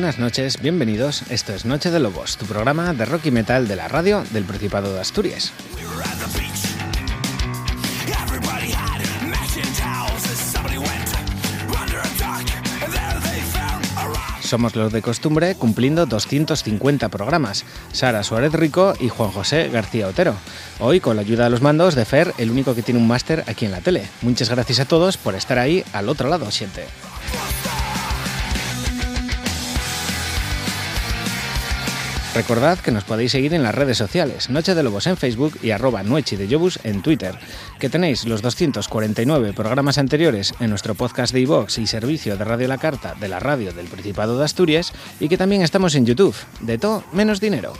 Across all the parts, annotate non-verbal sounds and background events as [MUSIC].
buenas noches, bienvenidos. Esto es Noche de Lobos, tu programa de rock y metal de la radio del Principado de Asturias. Somos los de costumbre cumpliendo 250 programas. Sara Suárez Rico y Juan José García Otero. Hoy con la ayuda de los mandos de Fer, el único que tiene un máster aquí en la tele. Muchas gracias a todos por estar ahí al otro lado, siente. Recordad que nos podéis seguir en las redes sociales, Noche de Lobos en Facebook y arroba Noche de Jobus en Twitter, que tenéis los 249 programas anteriores en nuestro podcast de iVox y servicio de Radio La Carta de la radio del Principado de Asturias y que también estamos en YouTube, de todo menos dinero.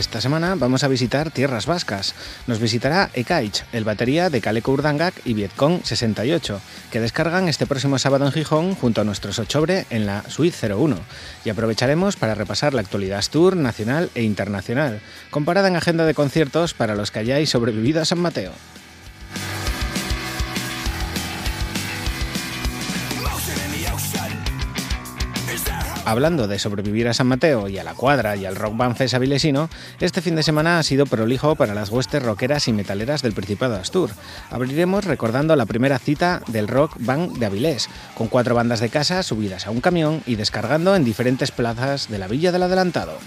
Esta semana vamos a visitar tierras vascas. Nos visitará Ekaich, el batería de Caleco Urdangak y Vietcong 68, que descargan este próximo sábado en Gijón junto a nuestros Ochobre en la Suite 01. Y aprovecharemos para repasar la actualidad tour nacional e internacional, comparada en agenda de conciertos para los que hayáis sobrevivido a San Mateo. Hablando de sobrevivir a San Mateo y a la cuadra y al rock band César Avilesino, este fin de semana ha sido prolijo para las huestes rockeras y metaleras del Principado de Astur. Abriremos recordando la primera cita del rock band de Avilés, con cuatro bandas de casa subidas a un camión y descargando en diferentes plazas de la Villa del Adelantado.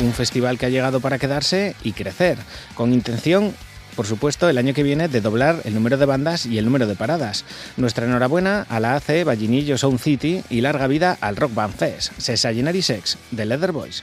Un festival que ha llegado para quedarse y crecer, con intención por supuesto, el año que viene de doblar el número de bandas y el número de paradas. Nuestra enhorabuena a la AC Vallinillo Sound City y larga vida al Rock Band Fest, Sesagenary Sex, de Leather Boys.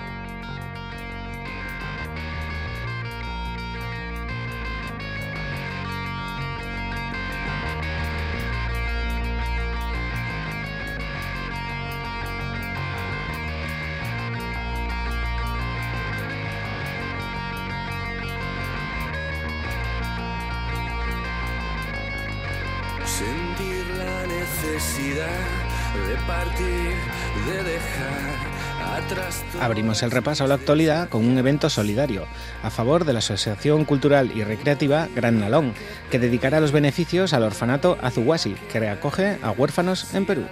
Abrimos el repaso a la actualidad con un evento solidario a favor de la Asociación Cultural y Recreativa Gran Nalón, que dedicará los beneficios al orfanato Azuhuasi, que acoge a huérfanos en Perú.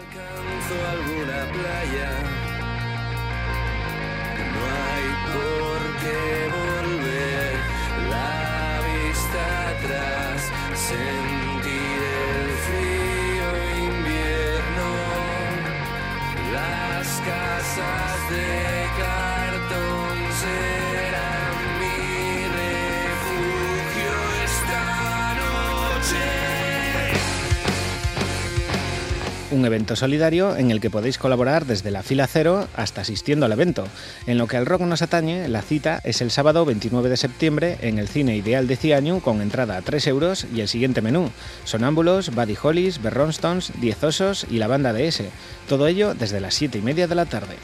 Un evento solidario en el que podéis colaborar desde la fila cero hasta asistiendo al evento. En lo que al rock nos atañe, la cita es el sábado 29 de septiembre en el Cine Ideal de Ciañu con entrada a 3 euros y el siguiente menú. Sonámbulos, Buddy Hollies, Berronstones, Diez Osos y la banda de S. Todo ello desde las 7 y media de la tarde.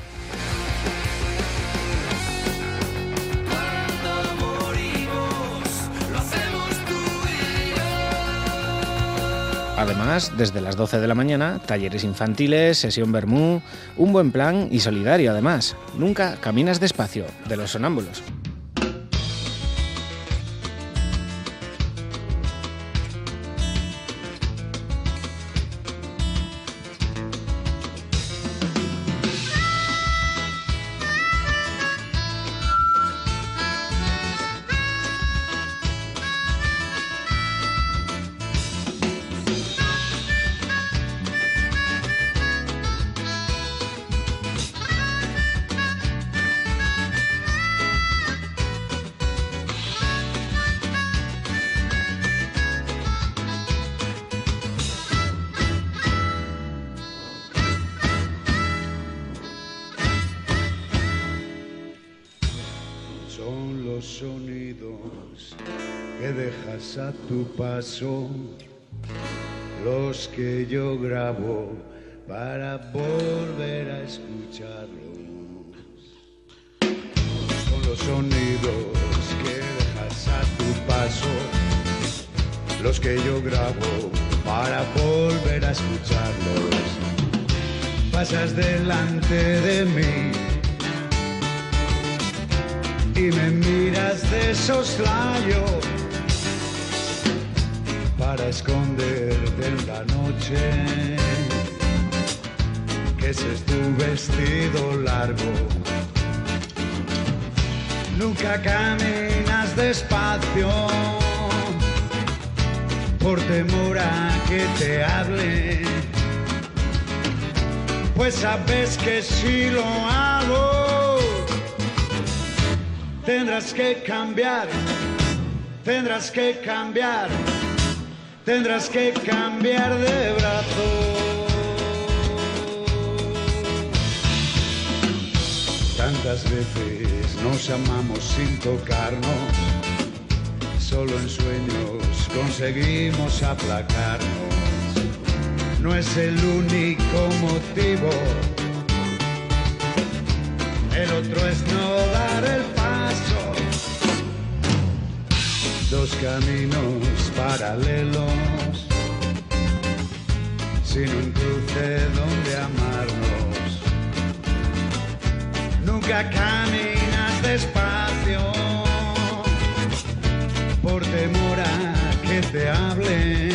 Además, desde las 12 de la mañana, talleres infantiles, sesión Bermú, un buen plan y solidario además. Nunca caminas despacio, de los sonámbulos. Paso los que yo grabo para volver a escucharlos. Son los sonidos que dejas a tu paso, los que yo grabo para volver a escucharlos. Pasas delante de mí y me miras de soslayo para esconderte en la noche, que ese es tu vestido largo. Nunca caminas despacio. Por temor a que te hable, pues sabes que si lo hago, tendrás que cambiar, tendrás que cambiar tendrás que cambiar de brazo. Tantas veces nos amamos sin tocarnos, solo en sueños conseguimos aplacarnos. No es el único motivo, el otro es no dar el paso. Dos caminos paralelos sin un cruce donde amarnos. Nunca caminas despacio por temor a que te hable.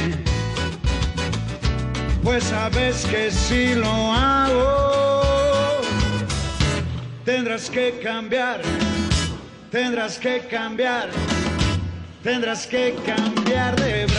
Pues sabes que si lo hago, tendrás que cambiar, tendrás que cambiar, tendrás que cambiar de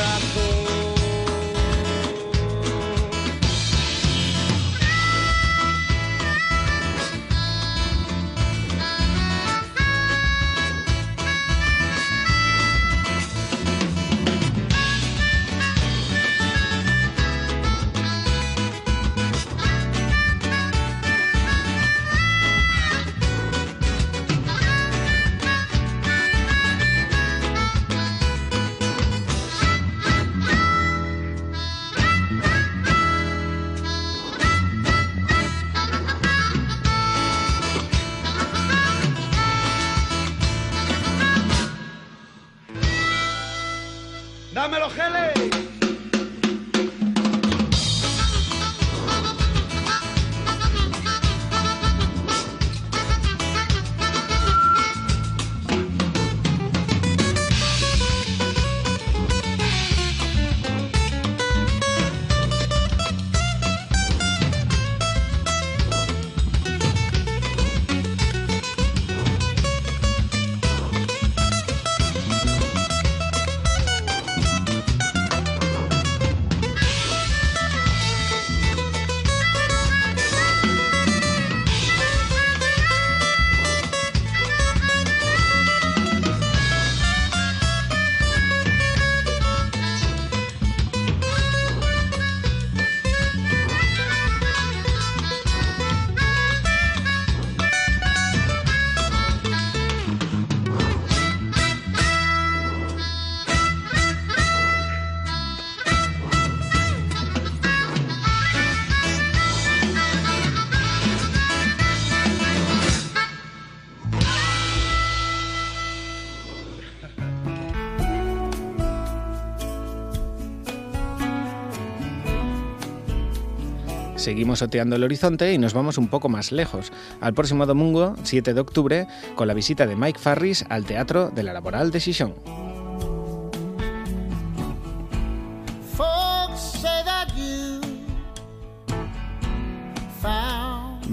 Seguimos oteando el horizonte y nos vamos un poco más lejos, al próximo domingo, 7 de octubre, con la visita de Mike Farris al Teatro de la Laboral de Xixón.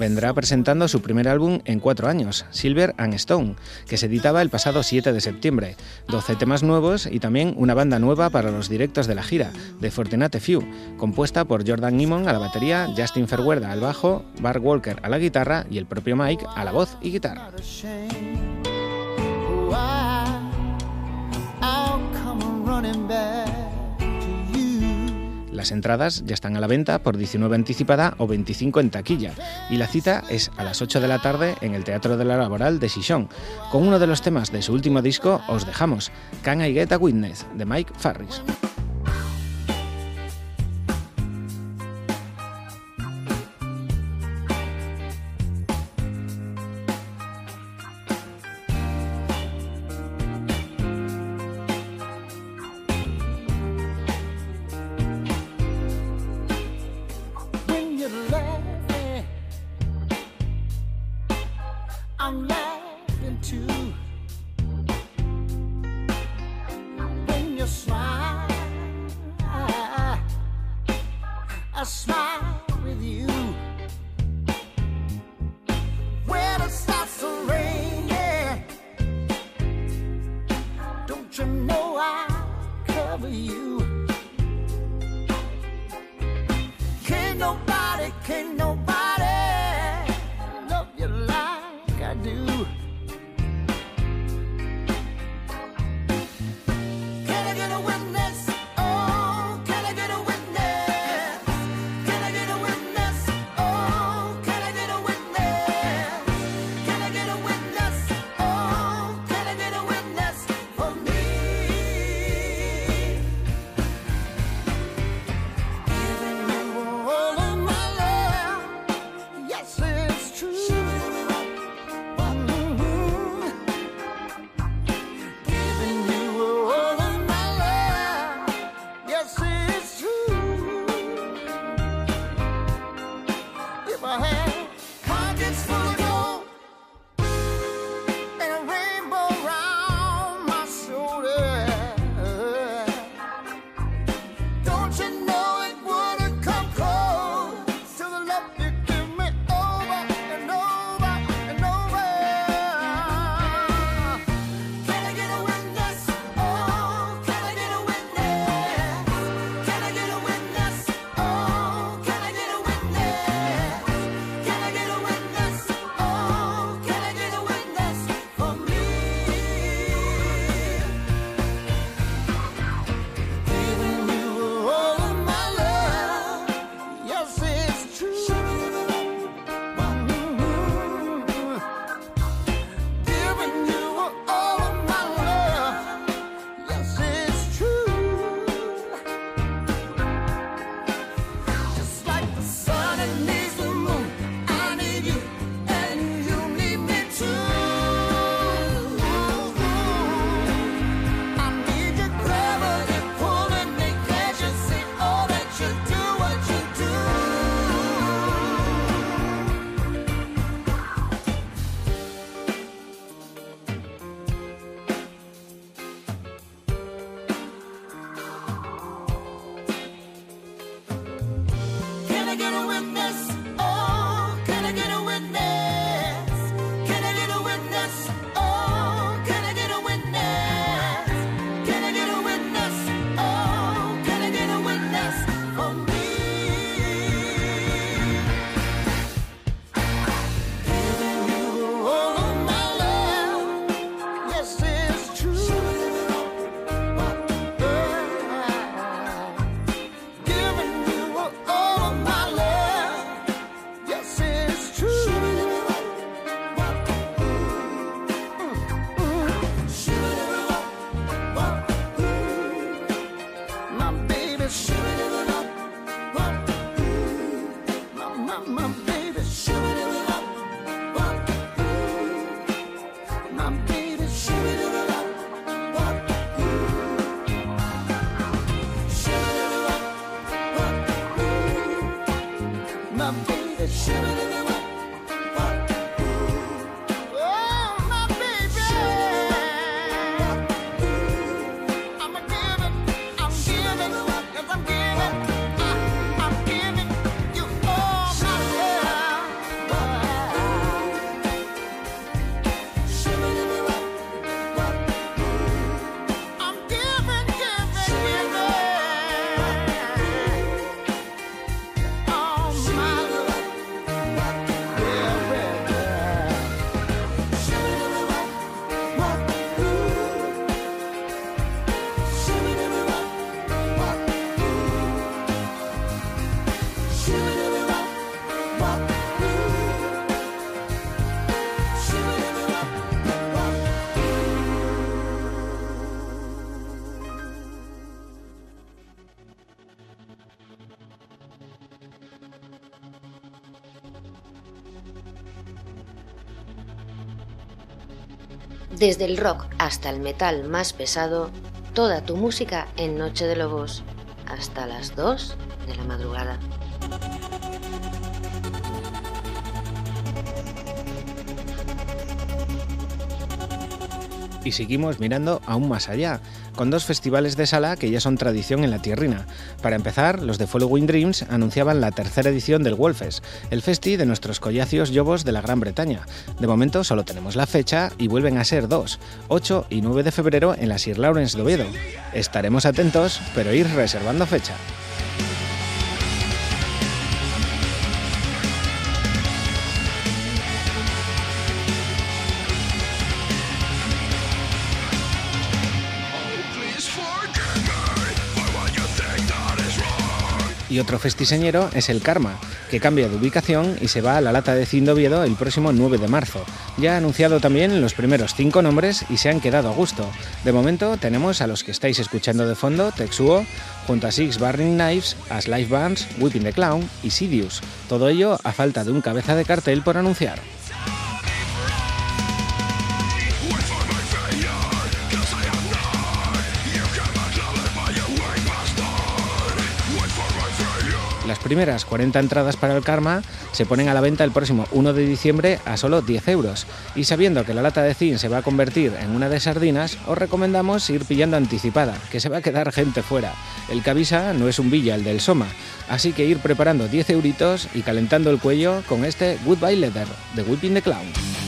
Vendrá presentando su primer álbum en cuatro años, Silver and Stone, que se editaba el pasado 7 de septiembre. 12 temas nuevos y también una banda nueva para los directos de la gira, The Fortunate Few, compuesta por Jordan Nimon a la batería, Justin Ferguerda al bajo, Bart Walker a la guitarra y el propio Mike a la voz y guitarra. Las entradas ya están a la venta por 19 anticipada o 25 en taquilla y la cita es a las 8 de la tarde en el Teatro de la Laboral de Xixón. Con uno de los temas de su último disco os dejamos, Can I Get a Witness, de Mike Farris. Desde el rock hasta el metal más pesado, toda tu música en Noche de Lobos, hasta las 2 de la madrugada. Y seguimos mirando aún más allá, con dos festivales de sala que ya son tradición en la tierrina. Para empezar, los de Following Dreams anunciaban la tercera edición del Wolfes, el festi de nuestros collacios yobos de la Gran Bretaña. De momento solo tenemos la fecha y vuelven a ser dos, 8 y 9 de febrero en la Sir Lawrence de Oviedo. Estaremos atentos, pero ir reservando fecha. Y otro festiseñero es el Karma, que cambia de ubicación y se va a la lata de Cindoviedo el próximo 9 de marzo. Ya ha anunciado también los primeros cinco nombres y se han quedado a gusto. De momento tenemos a los que estáis escuchando de fondo, Texuo, junto a Six Barring Knives, As Life Bands, Whipping the Clown y Sidious. Todo ello a falta de un cabeza de cartel por anunciar. Primeras 40 entradas para el Karma se ponen a la venta el próximo 1 de diciembre a solo 10 euros. Y sabiendo que la lata de zinc se va a convertir en una de sardinas, os recomendamos ir pillando anticipada, que se va a quedar gente fuera. El que avisa no es un villa, el del Soma. Así que ir preparando 10 euritos y calentando el cuello con este Goodbye Letter de Whipping the Clown.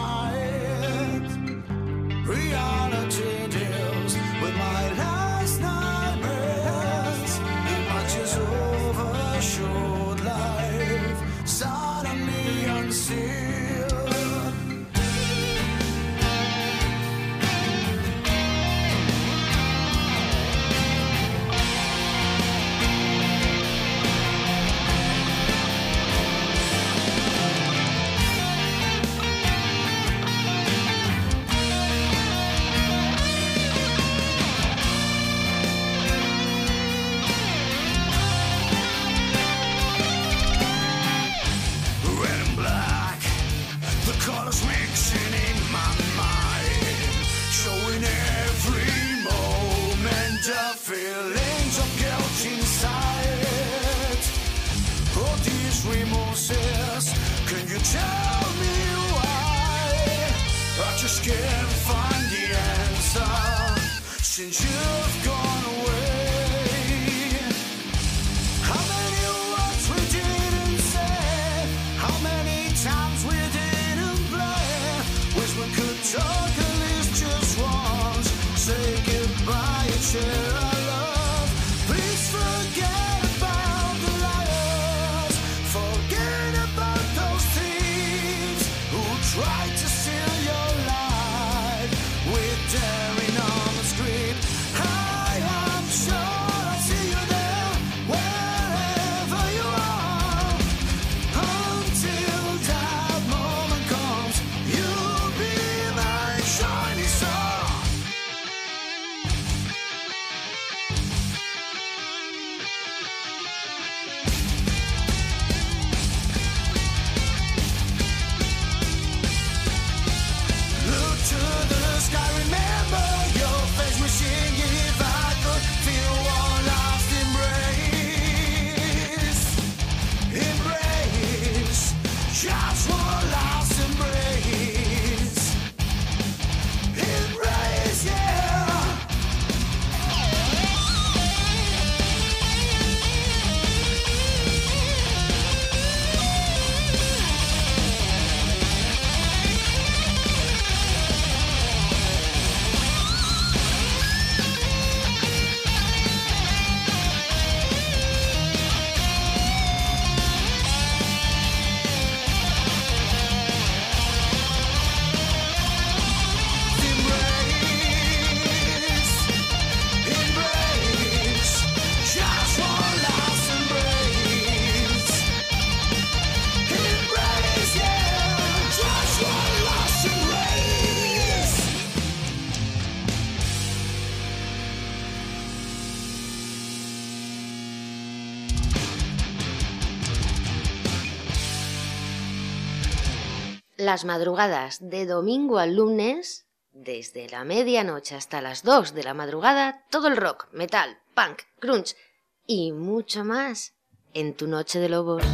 las madrugadas de domingo al lunes, desde la medianoche hasta las 2 de la madrugada, todo el rock, metal, punk, grunge y mucho más en tu noche de lobos.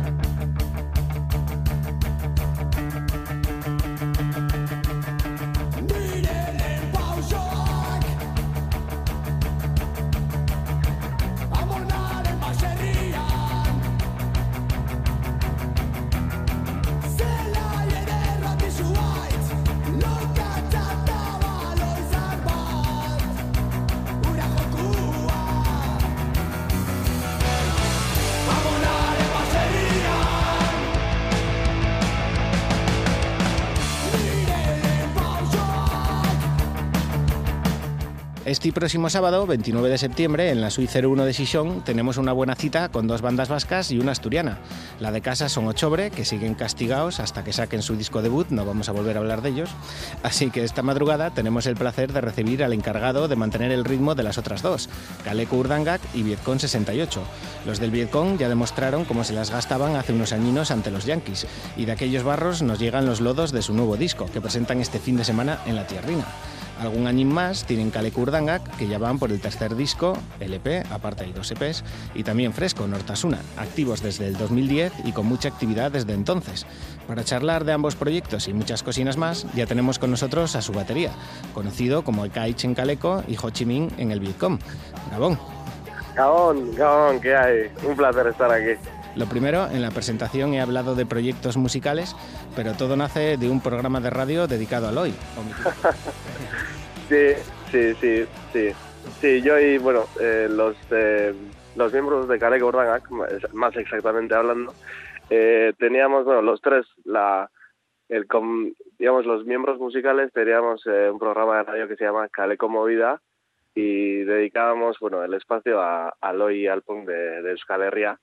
Este próximo sábado, 29 de septiembre, en la Suite 01 de Xixón, tenemos una buena cita con dos bandas vascas y una asturiana. La de casa son Ochobre, que siguen castigados hasta que saquen su disco debut, no vamos a volver a hablar de ellos. Así que esta madrugada tenemos el placer de recibir al encargado de mantener el ritmo de las otras dos, Kaleco Urdangak y Vietcong 68. Los del Vietcong ya demostraron cómo se las gastaban hace unos añinos ante los Yankees, y de aquellos barros nos llegan los lodos de su nuevo disco, que presentan este fin de semana en la Tierrina. Algún año más tienen Kale Kurdangak, que ya van por el tercer disco, LP, aparte hay dos EPs, y también Fresco, Nortasuna, activos desde el 2010 y con mucha actividad desde entonces. Para charlar de ambos proyectos y muchas cocinas más, ya tenemos con nosotros a su batería, conocido como Ekaich en Caleco y Ho Chi Minh en el Vietcom. Gabón. Gabón, Gabón, ¿qué hay? Un placer estar aquí. Lo primero, en la presentación he hablado de proyectos musicales, pero todo nace de un programa de radio dedicado al hoy. sí, sí, sí, sí. Sí, yo y, bueno, eh, los, eh, los miembros de Caleco Urdangac, más exactamente hablando, eh, teníamos, bueno, los tres, la, el, digamos, los miembros musicales teníamos un programa de radio que se llama Caleco Movida y dedicábamos, bueno, el espacio a, al hoy y al punk de, de Euskal Herria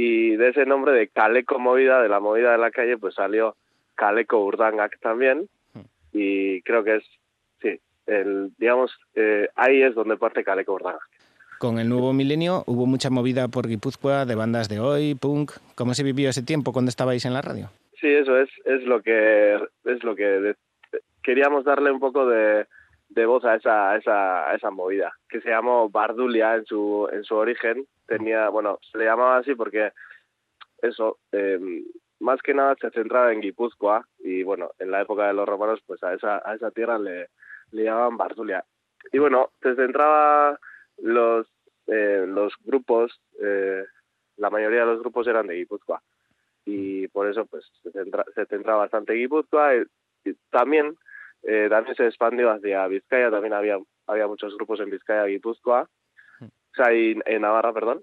y de ese nombre de Caleco Movida, de la movida de la calle, pues salió Caleco Urdangak también y creo que es, sí, el, digamos, eh, ahí es donde parte Caleco Urdangak. Con el nuevo milenio hubo mucha movida por Guipúzcoa de bandas de hoy, punk. ¿Cómo se vivió ese tiempo cuando estabais en la radio? Sí, eso es, es lo que es lo que queríamos darle un poco de, de voz a esa, a esa, a esa movida, que se llamó Bardulia en su, en su origen. Tenía, bueno, se le llamaba así porque eso, eh, más que nada se centraba en Guipúzcoa y bueno, en la época de los romanos pues a esa, a esa tierra le, le llamaban Bardulia. Y bueno, se centraba los, eh, los grupos, eh, la mayoría de los grupos eran de Guipúzcoa. Y por eso pues se, centra, se centraba bastante Guipúzcoa y, también eh, también se expandió hacia Vizcaya, también había, había muchos grupos en Vizcaya y Guipúzcoa, sea, en Navarra, perdón,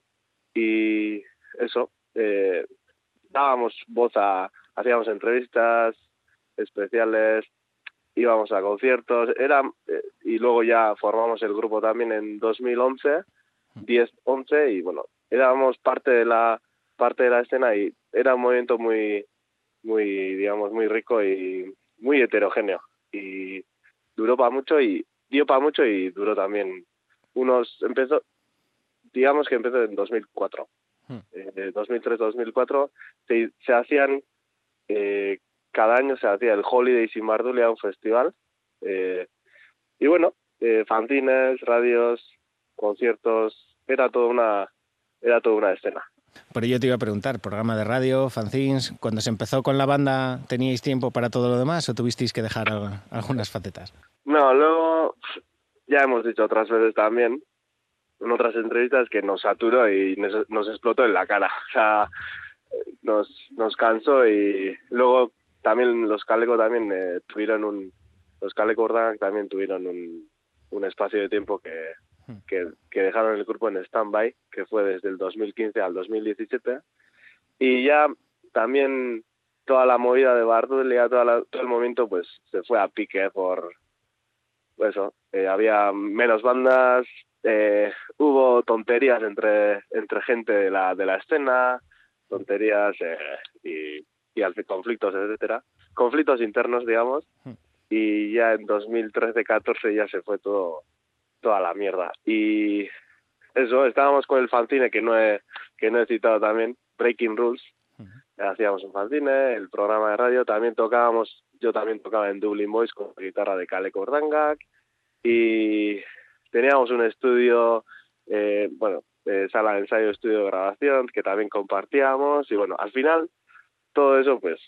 y eso, eh, dábamos voz a, hacíamos entrevistas especiales, íbamos a conciertos, era, eh, y luego ya formamos el grupo también en 2011, 10, 11, y bueno, éramos parte de la parte de la escena y era un movimiento muy, muy, digamos, muy rico y muy heterogéneo. Y duró para mucho y dio para mucho y duró también. Unos empezó digamos que empezó en 2004 hmm. eh, 2003-2004 se, se hacían eh, cada año se hacía el Holiday sin Mardulia un festival eh, y bueno eh, fanzines radios conciertos era toda una era toda una escena por ello te iba a preguntar, programa de radio, fanzines, cuando se empezó con la banda, ¿teníais tiempo para todo lo demás o tuvisteis que dejar algunas facetas? No, luego ya hemos dicho otras veces también, en otras entrevistas, que nos saturó y nos, explotó en la cara. O sea, nos, nos cansó y luego también los Caleco también eh, tuvieron un... Los Caleco también tuvieron un, un espacio de tiempo que, que, que dejaron el grupo en stand-by, que fue desde el 2015 al 2017. Y ya también toda la movida de Bardulia, toda todo el momento, pues se fue a pique por pues eso. Eh, había menos bandas, eh, hubo tonterías entre, entre gente de la, de la escena, tonterías eh, y, y conflictos, etcétera. Conflictos internos, digamos. Y ya en 2013-14 ya se fue todo toda la mierda. Y eso, estábamos con el fanzine que no he, que no he citado también, Breaking Rules. Hacíamos un fanzine, el programa de radio, también tocábamos, yo también tocaba en Dublin Boys con guitarra de Kale Kordangak y teníamos un estudio, eh, bueno, sala de ensayo, estudio de grabación que también compartíamos y bueno, al final todo eso pues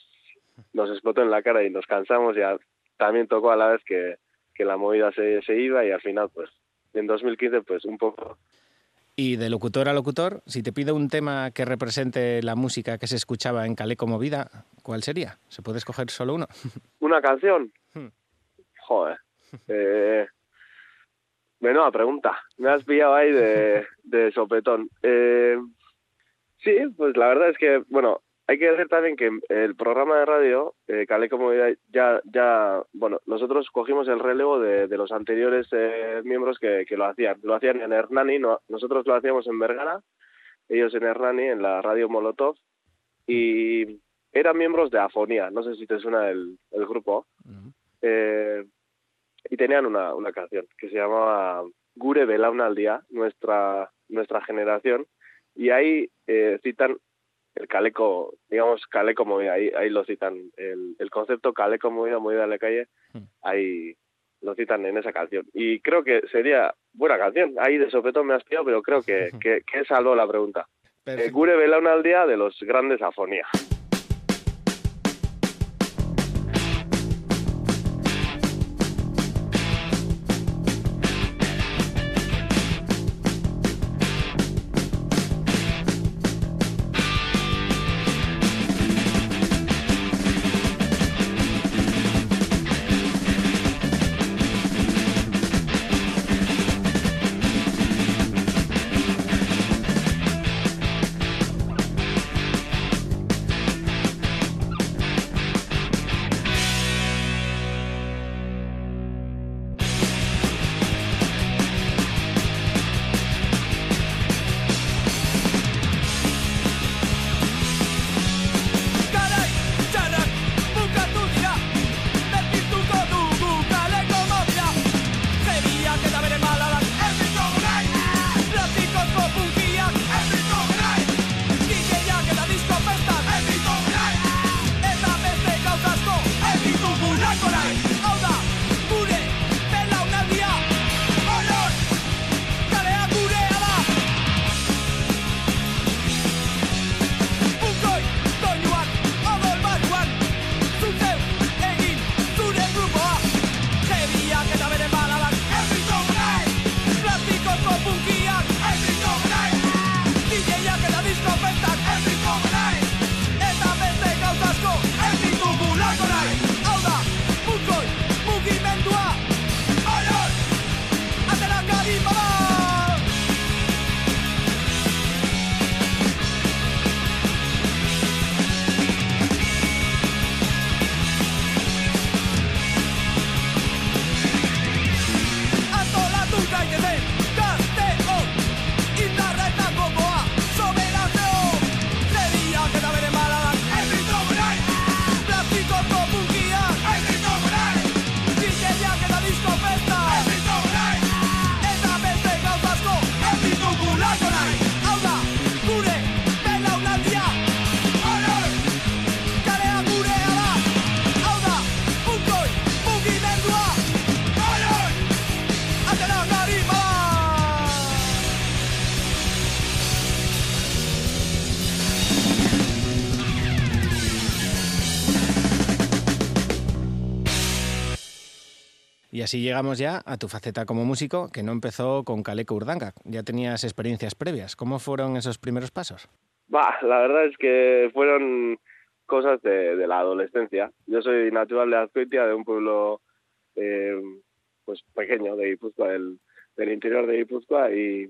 nos explotó en la cara y nos cansamos y también tocó a la vez que, que la movida se, se iba y al final pues en 2015 pues un poco. Y de locutor a locutor, si te pido un tema que represente la música que se escuchaba en Calé como vida, ¿cuál sería? ¿Se puede escoger solo uno? [LAUGHS] ¿Una canción? Hmm. Joder. [LAUGHS] Eh, menuda pregunta. Me has pillado ahí de, [LAUGHS] de sopetón. Eh, sí, pues la verdad es que, bueno, hay que decir también que el programa de radio, eh, Caleco Movida ya, ya, bueno, nosotros cogimos el relevo de, de los anteriores eh, miembros que, que, lo hacían. Lo hacían en Hernani, no, nosotros lo hacíamos en Vergara, ellos en Hernani, en la radio Molotov, y eran miembros de Afonía, no sé si te suena el, el grupo, eh, y tenían una, una canción que se llamaba Gure Belauna al día, nuestra, nuestra generación, y ahí eh, citan el caleco, digamos, caleco movida, ahí, ahí lo citan, el, el concepto caleco movida, movida en la calle, ahí lo citan en esa canción. Y creo que sería buena canción, ahí de sopetón me has pillado, pero creo que, [LAUGHS] que, que salvó la pregunta. Eh, Gure Belauna al día de los grandes Afonía. Así llegamos ya a tu faceta como músico, que no empezó con Caleco Urdanga. Ya tenías experiencias previas. ¿Cómo fueron esos primeros pasos? Bah, la verdad es que fueron cosas de, de la adolescencia. Yo soy natural de Azcoitia, de un pueblo eh, pues pequeño de Guipúzcoa, del, del interior de Guipúzcoa, y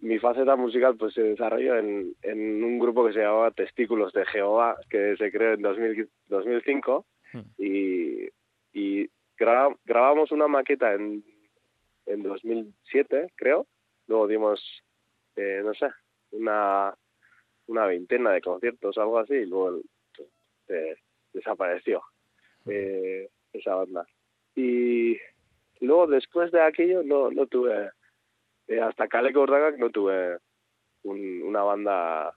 mi faceta musical pues se desarrolló en, en un grupo que se llamaba Testículos de Jehová, que se creó en 2000, 2005, y, y gra- grabamos una maqueta en, en 2007, creo. Luego dimos, eh, no sé, una, una veintena de conciertos, algo así, y luego eh, desapareció eh, esa banda. Y luego, después de aquello, no, no tuve, eh, hasta Caleco Urdaga, no tuve un- una banda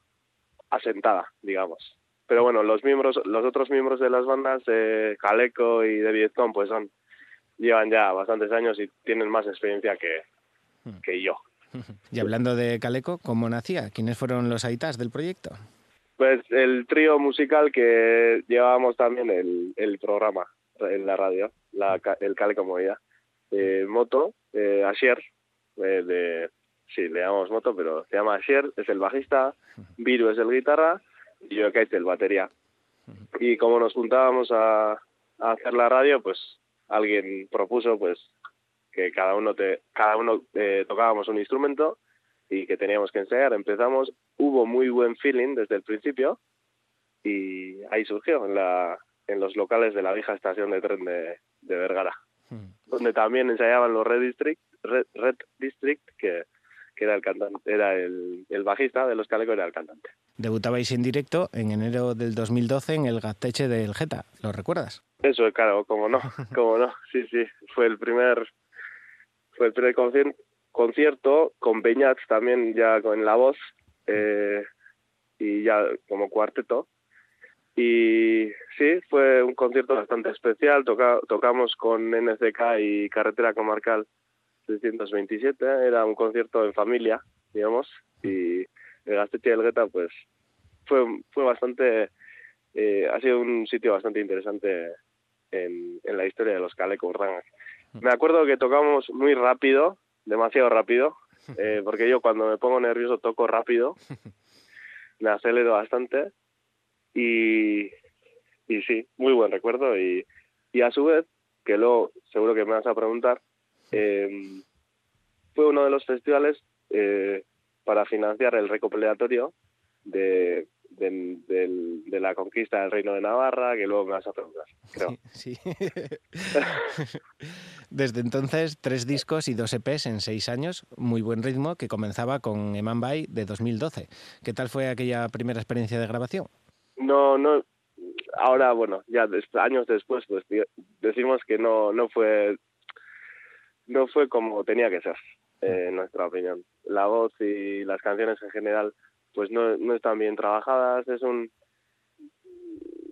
asentada, digamos. Pero bueno, los miembros, los otros miembros de las bandas, eh, Caleco y de Vietcong, pues son, llevan ya bastantes años y tienen más experiencia que, que yo. [LAUGHS] Y hablando de Caleco, ¿cómo nacía? ¿Quiénes fueron los aitas del proyecto? Pues el trío musical que llevábamos también el, el programa en la radio, la, el Caleco Movida. Eh, Moto, eh, Asier, eh, de, sí, le llamamos Moto, pero se llama Asier, es el bajista, Viru es el guitarra y yo Kate el batería. Y como nos juntábamos a, a hacer la radio, pues alguien propuso pues que cada uno te, cada uno eh, tocábamos un instrumento y que teníamos que ensayar. Empezamos, hubo muy buen feeling desde el principio y ahí surgió en la, en los locales de la vieja estación de tren de, de Vergara, Hmm. donde también ensayaban los Red District, Red, Red District que, que era el cantante, era el, el bajista de los Caleco era el cantante. Debutabais en directo en enero del 2012 en el Gasteche del Geta, ¿lo recuerdas? Eso, claro, como no, [LAUGHS] como no, sí, sí, fue el primer, fue el primer concierto, concierto con Beñats también ya con la voz eh, y ya como cuarteto. Y sí, fue un concierto bastante especial, toca, tocamos con NCK y Carretera Comarcal 627, era un concierto en familia, digamos, y el Gasteche del Gueta pues fue, fue bastante, eh, ha sido un sitio bastante interesante en, en la historia de los Caleco Urdangac. Me acuerdo que tocamos muy rápido, demasiado rápido, [LAUGHS] eh, porque yo cuando me pongo nervioso toco rápido, [LAUGHS] me acelero bastante y, y sí, muy buen recuerdo y, y a su vez, que luego seguro que me vas a preguntar, [LAUGHS] eh, fue uno de los festivales eh, para financiar el recopilatorio de, de, del- de la conquista del Reino de Navarra, que luego me vas a preguntar, creo. Sí. sí. [LAUGHS] Desde entonces, tres discos y dos EPs en seis años, muy buen ritmo, que comenzaba con Eman Bay de 2012. ¿Qué tal fue aquella primera experiencia de grabación? No, no. Ahora, bueno, ya des- años después, pues decimos que no, no fue, no fue como tenía que ser, eh, en nuestra opinión. La voz y las canciones en general, pues no, no están bien trabajadas. Es un,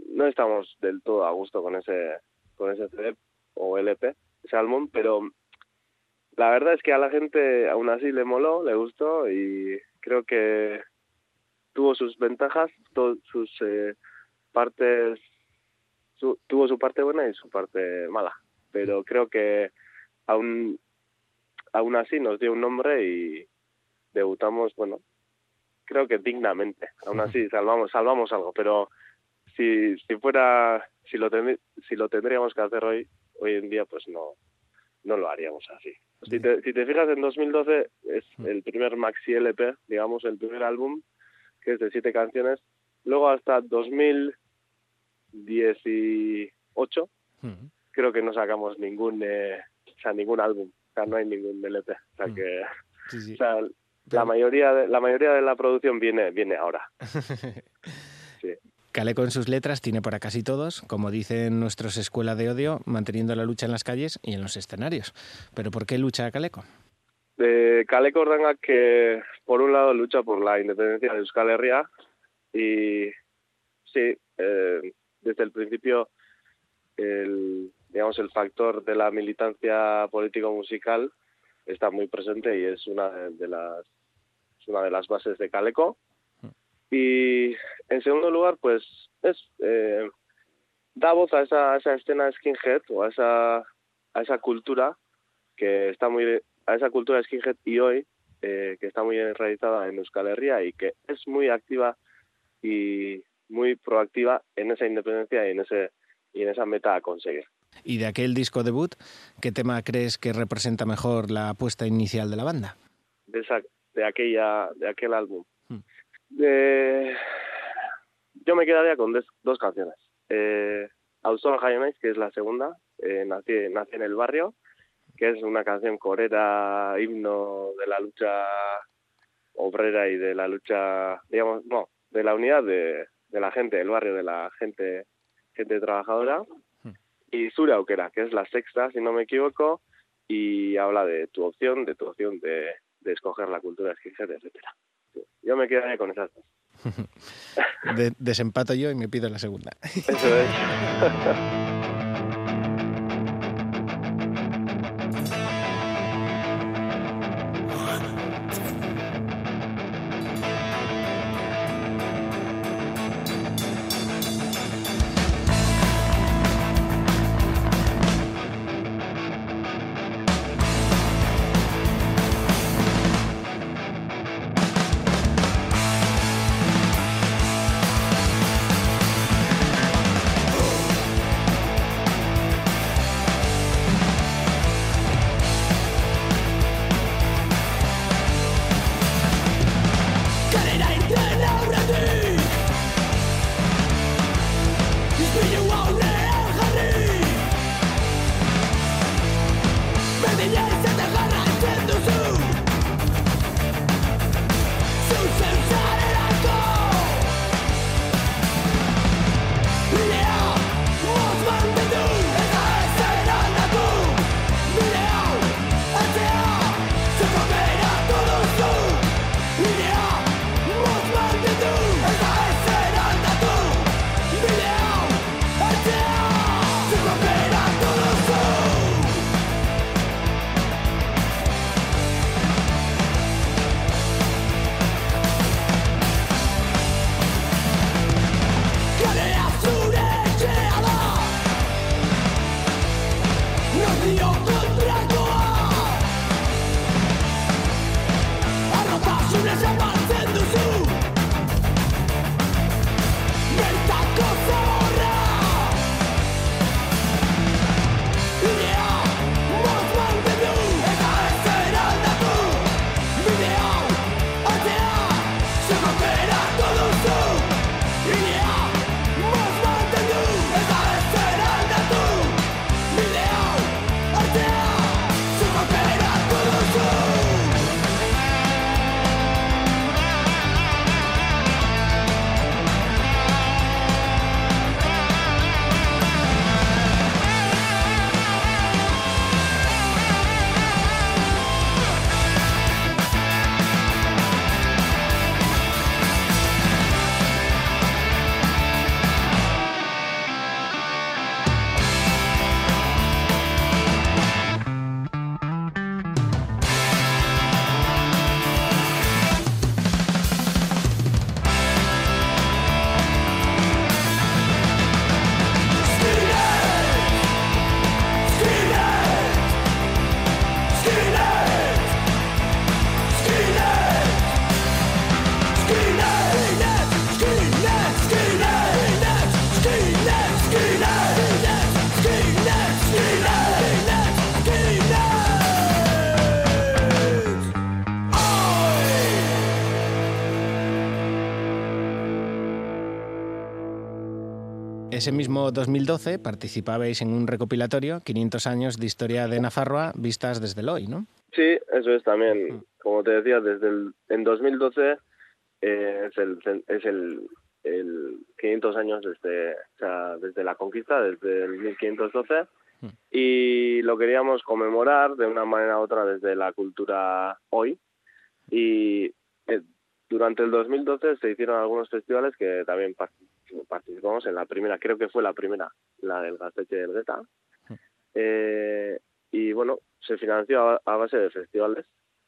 no estamos del todo a gusto con ese, con ese CD o LP, álbum, pero la verdad es que a la gente aún así le moló, le gustó y creo que tuvo sus ventajas, sus eh, partes, tuvo su parte buena y su parte mala. Pero creo que aún, aún así nos dio un nombre y debutamos, bueno, creo que dignamente. Aún así [LAUGHS] salvamos, salvamos algo, pero si, si fuera, si lo, si lo tendríamos que hacer hoy, hoy en día, pues no, no lo haríamos así. Si te, si te fijas, en 2012 es el primer maxi LP, digamos, el primer álbum, que es de siete canciones. Luego hasta 2018 Mm. creo que no sacamos ningún, eh, o sea, ningún álbum, sea, no hay ningún LP. O sea, Mm. que, Sí, sí. o sea, la mayoría de, la mayoría de la producción viene, viene ahora. [LAUGHS] Sí. Caleco en sus letras tiene para casi todos, como dicen nuestros Escuela de Odio, manteniendo la lucha en las calles y en los escenarios. ¿Pero por qué lucha Caleco? de Kale Kordanga que por un lado lucha por la independencia de Euskal Herria y sí, eh, desde el principio el, digamos, el factor de la militancia político-musical está muy presente y es una de las, es una de las bases de Caleco. Y en segundo lugar, pues es eh, da voz a esa, a esa escena skinhead o a esa, a esa cultura que está muy a esa cultura skinhead y hoy eh, que está muy enraizada en Euskal Herria y que es muy activa y muy proactiva en esa independencia y en ese y en esa meta a conseguir. Y de aquel disco debut, ¿qué tema crees que representa mejor la apuesta inicial de la banda? de esa de aquella de aquel álbum Hmm. Yo me quedaría con des- dos canciones eh, Hayanais, que es la segunda eh, nací, nací en el barrio que es una canción corera himno de la lucha obrera y de la lucha digamos no de la unidad de, de la gente del barrio de la gente gente trabajadora y Zura Aukera, que es la sexta si no me equivoco y habla de tu opción, de tu opción de, de escoger la cultura skinhead, etcétera. Yo me quedaría con esas dos. [LAUGHS] De- desempato yo y me pido la segunda. Eso es. [LAUGHS] ese mismo 2012 participabais en un recopilatorio 500 años de historia de Nafarroa vistas desde el hoy, ¿no? Sí, eso es también, como te decía, desde el, en 2012 eh, es el, es el, el 500 años desde, o sea, desde la conquista, desde el 1512, mm. y lo queríamos conmemorar de una manera u otra desde la cultura hoy. Y eh, durante el 2012 se hicieron algunos festivales que también participamos en la primera, creo que fue la primera, la del Gasteche del Gueta. Mm. Eh, y bueno, se financió a base de festivales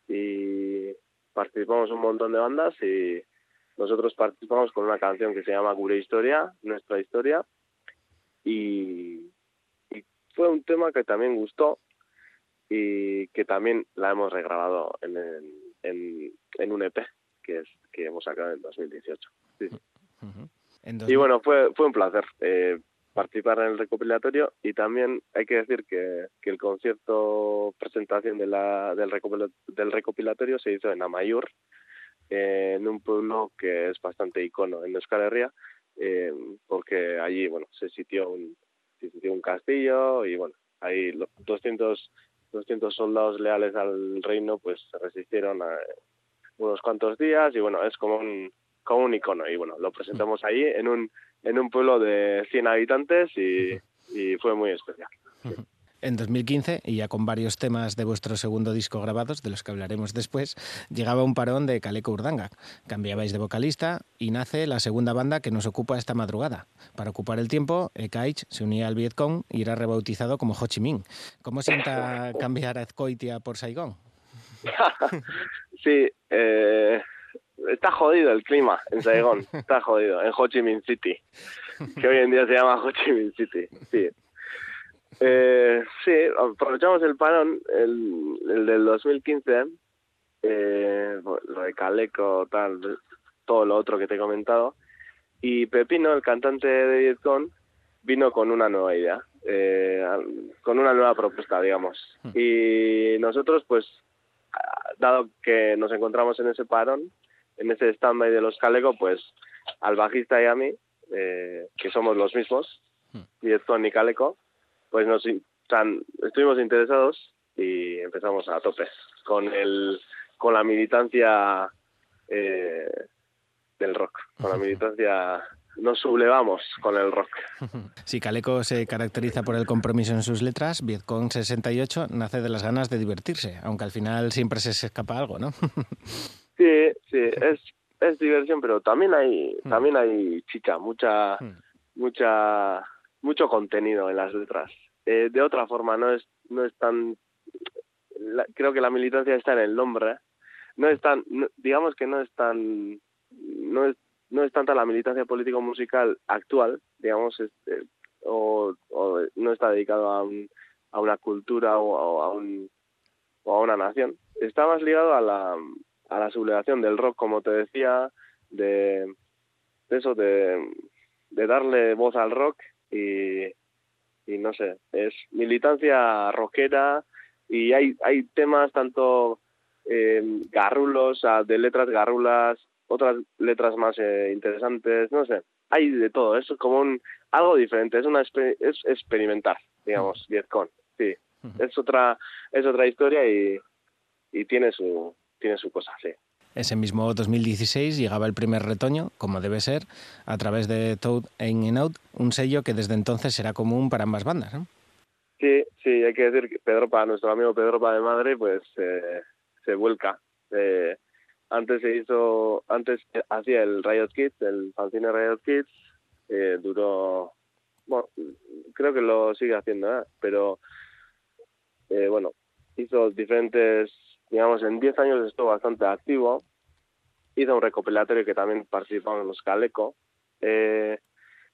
y participamos un montón de bandas y nosotros participamos con una canción que se llama Cure Historia, nuestra historia, y, fue un tema que también gustó y que también la hemos regrabado en, en, en un EP que es que hemos sacado en 2018. Y bueno, fue, fue un placer eh, participar en el recopilatorio y también hay que decir que, que el concierto presentación de la, del, del recopilatorio se hizo en Amayur, en un pueblo que es bastante icono en Euskal Herria, eh, porque allí bueno se sitió un se sitió un castillo y bueno ahí 200 200 soldados leales al reino pues se resistieron a unos cuantos días y bueno es como un como un icono y bueno lo presentamos allí en un en un pueblo de 100 habitantes y, y fue muy especial. En 2015, y ya con varios temas de vuestro segundo disco grabados, de los que hablaremos después, llegaba un parón de Caleco Urdanga. Cambiabais de vocalista y nace la segunda banda que nos ocupa esta madrugada. Para ocupar el tiempo, Ekaich se unía al Vietcong y era rebautizado como Ho Chi Minh. ¿Cómo sienta [LAUGHS] cambiar a Ezcoitia por Saigón? [LAUGHS] sí, eh, está jodido el clima en Saigón, [LAUGHS] está jodido, en Ho Chi Minh City, que hoy en día se llama Ho Chi Minh City. Sí, eh, sí, aprovechamos el parón, el, el del 2015, eh, lo de Caleco, tal, todo lo otro que te he comentado. Y Pepino, el cantante de Vietcon, vino con una nueva idea, eh, con una nueva propuesta, digamos. Hmm. Y nosotros, pues, dado que nos encontramos en ese parón, en ese stand-by de los Caleco, pues, al bajista y a mí, eh, que somos los mismos, hmm. Vietcon y Caleco, pues nos estuvimos interesados y empezamos a tope con el con la militancia eh, del rock, con la [LAUGHS] militancia nos sublevamos con el rock. [LAUGHS] Si Caleco se caracteriza por el compromiso en sus letras, Vietcong 68 nace de las ganas de divertirse, aunque al final siempre se escapa algo, ¿no? [LAUGHS] Sí, sí, es, es diversión, pero también hay, mm. también hay chicha, mucha, mm. mucha, mucho contenido en las letras. Eh, de otra forma, no es, no es tan... creo que la militancia está en el nombre. No es tan, digamos que no es tan... No es, no es tanta la militancia político-musical actual, digamos, este, o, o, no está dedicado a, a una cultura o, a un, o a una nación. Está más ligado a la, a la sublevación del rock, como te decía, de, de eso, de, de darle voz al rock y, y no sé, es militancia rockera y hay, hay temas tanto eh, garrulos, de letras garrulas, otras letras más eh, interesantes, no sé, hay de todo, es como un algo diferente, es una es experimentar, digamos, Vietcon, sí, es otra es otra historia y, y tiene su tiene su cosa, sí. Ese mismo 2016 llegaba el primer retoño, como debe ser, a través de Toad In Out, un sello que desde entonces será común para ambas bandas, ¿no? Sí, sí, hay que decir que Pedro para nuestro amigo Pedro para de Madre, pues eh, se vuelca. Eh, antes se hizo, antes hacía el Riot Kids, el fanzine Riot Kids, eh, duró, bueno, creo que lo sigue haciendo, ¿eh? pero bueno, hizo diferentes digamos, en 10 años estuvo bastante activo. Hizo un recopilatorio que también participamos en los Caleco. Eh,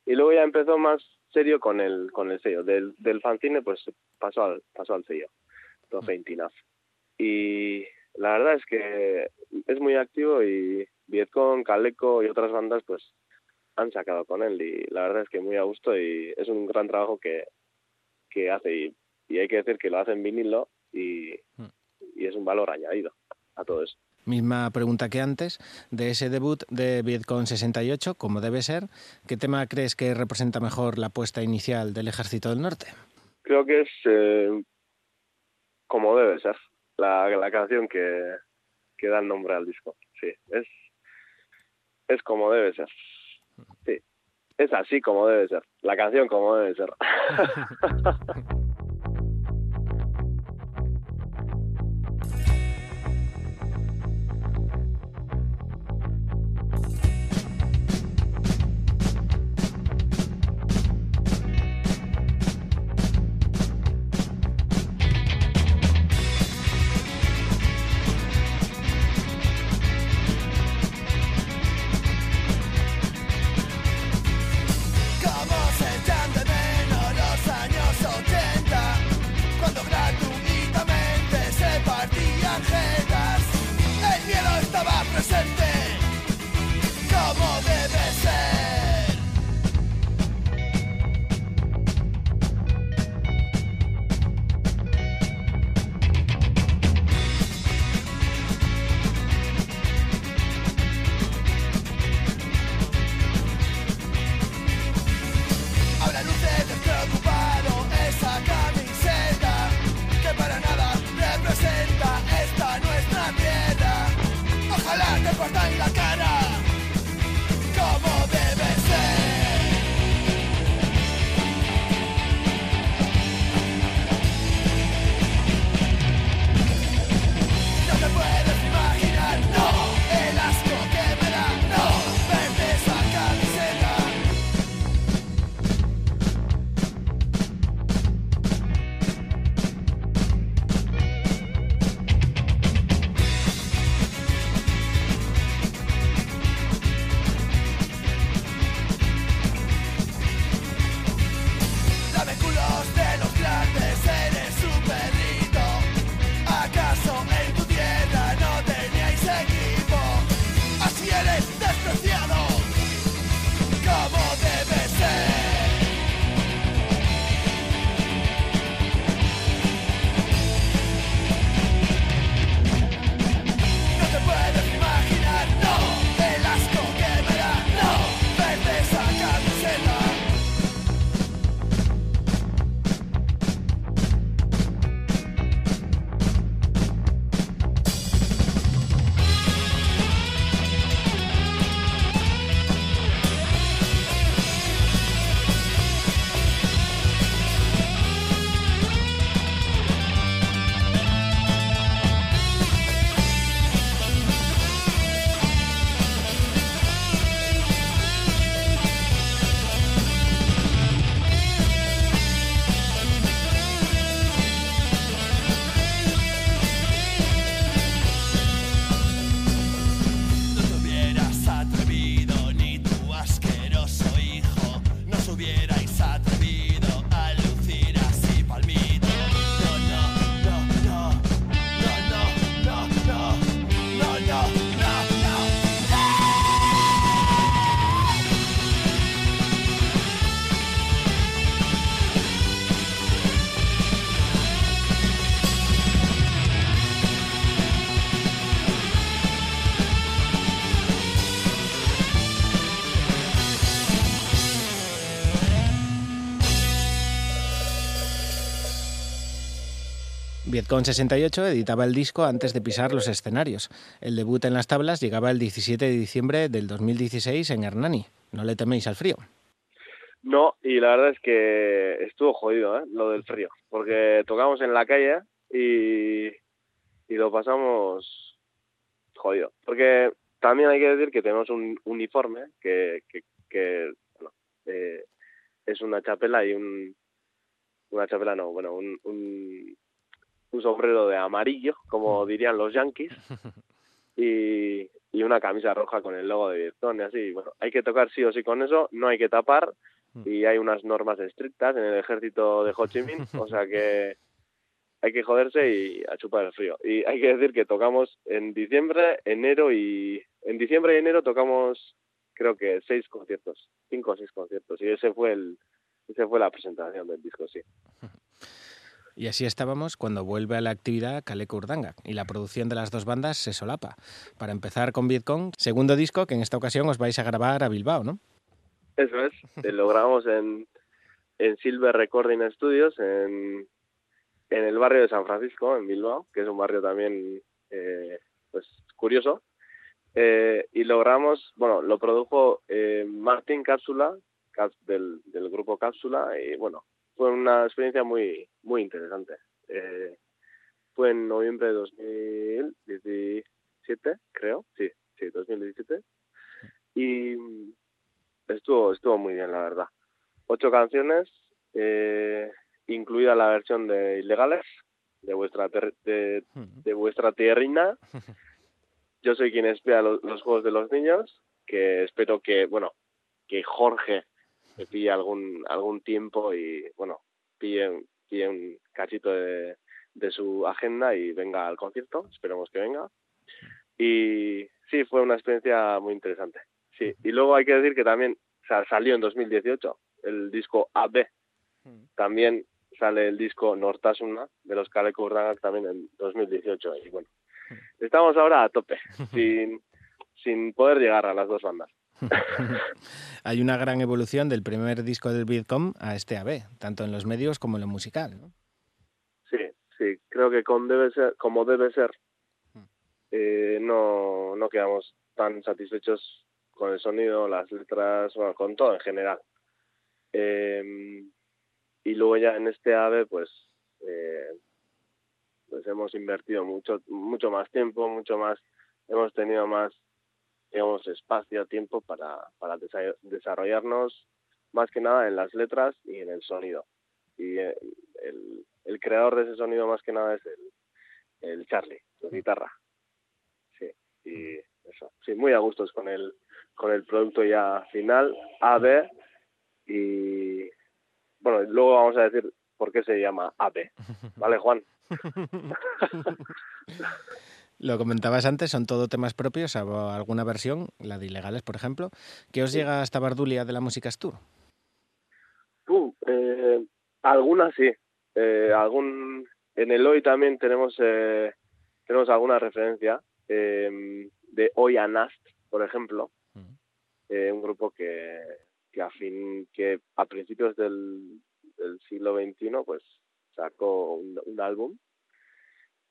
y luego ya empezó más serio con el con el sello. Del, del fanzine, pues pasó al, pasó al sello, todo mm. Y la verdad es que es muy activo y Vietcong, Caleco y otras bandas, pues han sacado con él. Y la verdad es que muy a gusto y es un gran trabajo que, que hace. Y, y hay que decir que lo hace en vinilo y. Y es un valor añadido a todo eso. Misma pregunta que antes, de ese debut de Vietcong 68, como debe ser, ¿qué tema crees que representa mejor la puesta inicial del Ejército del Norte? Creo que es eh, como debe ser, la, la canción que, que da el nombre al disco. Sí, es, es como debe ser. Sí, es así como debe ser, la canción como debe ser. [LAUGHS] Vietcong 68 editaba el disco antes de pisar los escenarios. El debut en las tablas llegaba el 17 de diciembre del 2016 en Hernani. No le teméis al frío. No, y la verdad es que estuvo jodido, ¿eh? Lo del frío. Porque tocamos en la calle y, y lo pasamos jodido. Porque también hay que decir que tenemos un uniforme que, que, eh, es una chapela y un... Una chapela no, bueno, un, un sombrero de amarillo, como dirían los yankees, [LAUGHS] y, y una camisa roja con el logo de Vietcong y así. Bueno, hay que tocar sí o sí con eso, no hay que tapar y hay unas normas estrictas en el ejército de Ho Chi Minh, o sea que [LAUGHS] hay que joderse y a chupar el frío. Y hay que decir que tocamos en diciembre, enero y... En diciembre y enero tocamos creo que seis conciertos, cinco o seis conciertos y ese fue el ese fue la presentación del disco, sí. [LAUGHS] Y así estábamos cuando vuelve a la actividad Kaleko Urdanga y la producción de las dos bandas se solapa. Para empezar con Vietcong, segundo disco que en esta ocasión os vais a grabar a Bilbao, ¿no? Eso es, eh, lo grabamos en, Silver Recording Studios, en, el barrio de San Francisco, en Bilbao, que es un barrio también eh, pues curioso. Eh, y lo grabamos, bueno, lo produjo eh, Martín Cápsula, del, del grupo Cápsula, y bueno, fue una experiencia muy, muy interesante. Eh, fue en noviembre de 2017, creo, sí, sí, 2017. Y estuvo, estuvo muy bien, la verdad. Ocho canciones, eh, incluida la versión de Ilegales, de vuestra, ter- de, de vuestra tierrina. [LAUGHS] Yo soy quien espera lo- los juegos de los niños, que espero que, bueno, que Jorge me pille algún, algún tiempo y, bueno, pille, pille un cachito de, de su agenda y venga al concierto, esperemos que venga. Y sí, fue una experiencia muy interesante. Sí, y luego hay que decir que también o sea, salió en 2018 el disco AB. También sale el disco Nortasuna de los Kaleko Urdanak también en 2018. Y bueno, estamos ahora a tope, [LAUGHS] sin, sin poder llegar a las dos bandas. [LAUGHS] Hay una gran evolución del primer disco del Vietcom a este AB, tanto en los medios como en lo musical. ¿no? Sí, sí, creo que con debe ser, como debe ser, eh, no, no quedamos tan satisfechos con el sonido, las letras, bueno, con todo en general. Eh, y luego ya en este AVE, pues, eh, pues hemos invertido mucho, mucho más tiempo, mucho más, hemos tenido más, digamos, espacio, tiempo para, para desa- desarrollarnos más que nada en las letras y en el sonido. Y eh, el, el creador de ese sonido más que nada es el, el Charlie, la guitarra. Sí, y eso. Sí, muy a gustos con el, con el producto ya final, AB, y bueno, luego vamos a decir por qué se llama AB. [LAUGHS] ¿Vale, Juan? [LAUGHS] Lo comentabas antes, son todo temas propios, salvo alguna versión, la de Ilegales, por ejemplo. ¿Qué os llega hasta Bardulia de la Música Tour? Uh, eh, algunas sí. Eh, algún, en el hoy también tenemos, eh, tenemos alguna referencia eh, de Hoy a Nast, por ejemplo, eh, un grupo que, que, a fin, que a principios del, del siglo XXI pues sacó un, un álbum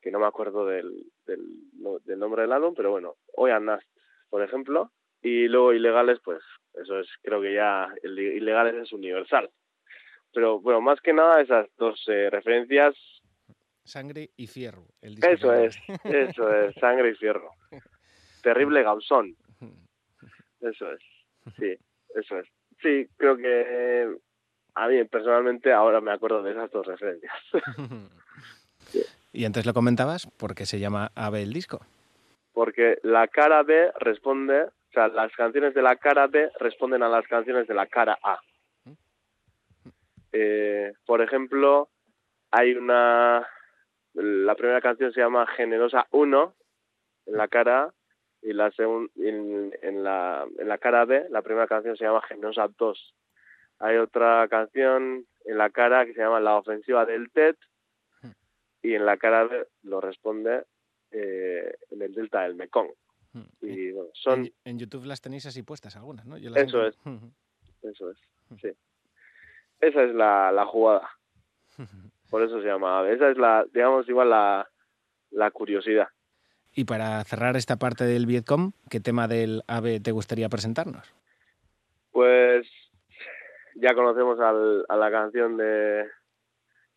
que no me acuerdo del, del, no- del nombre del álbum, pero bueno, Hoy a Nast, por ejemplo, y luego Ilegales, pues eso es, creo que ya, el Ilegales es universal. Pero bueno, más que nada esas dos eh, referencias, Sangre y Fierro. El disco eso es, [LAUGHS] eso es, sangre y fierro. Terrible Gausón, eso es, sí, eso es. Sí, creo que eh, a mí personalmente ahora me acuerdo de esas dos referencias. [LAUGHS] Y antes lo comentabas, porque se llama AB el disco. porque la cara B responde, o sea, las canciones de la cara B responden a las canciones de la cara A. Eh, por ejemplo, hay una, la primera canción se llama Generosa 1 en la cara A y la segun- en, en la, en la cara B la primera canción se llama Generosa 2. Hay otra canción en la cara que se llama La ofensiva del TED y en la cara B lo responde eh, en el delta del Mekong. Y bueno, son, En, en YouTube las tenéis así puestas algunas, ¿no? Yo Eso es. eso es, sí. Esa es la, la jugada. [LAUGHS] Por eso se llama ave. Esa es la, digamos, igual la, la curiosidad. Y para cerrar esta parte del Vietcom, ¿qué tema del AB te gustaría presentarnos? Pues ya conocemos al, a la canción de,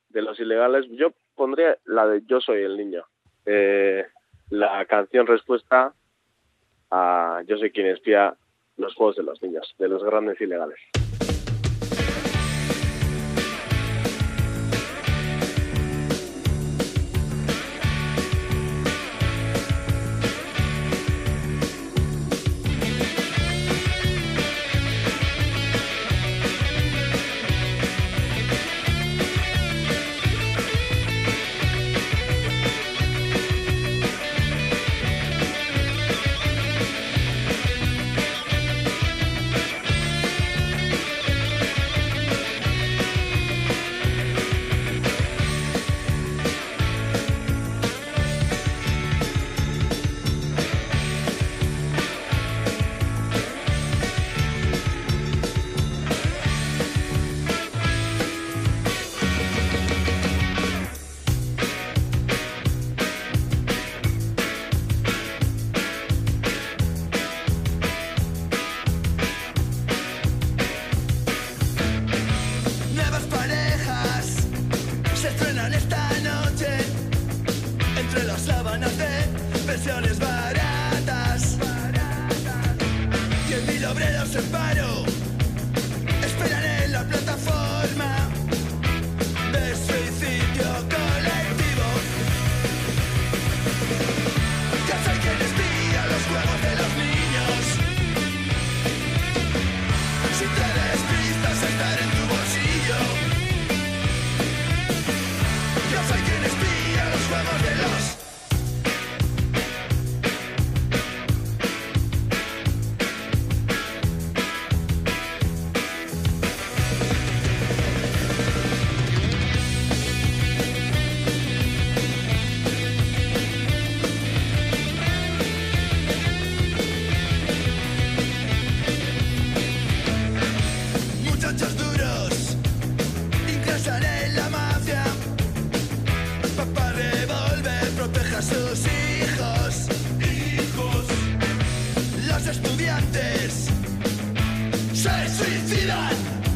de los ilegales. Yo pondría la de Yo soy el niño. Eh, la canción respuesta a Yo soy quien espía los juegos de los niños, de los grandes ilegales. death.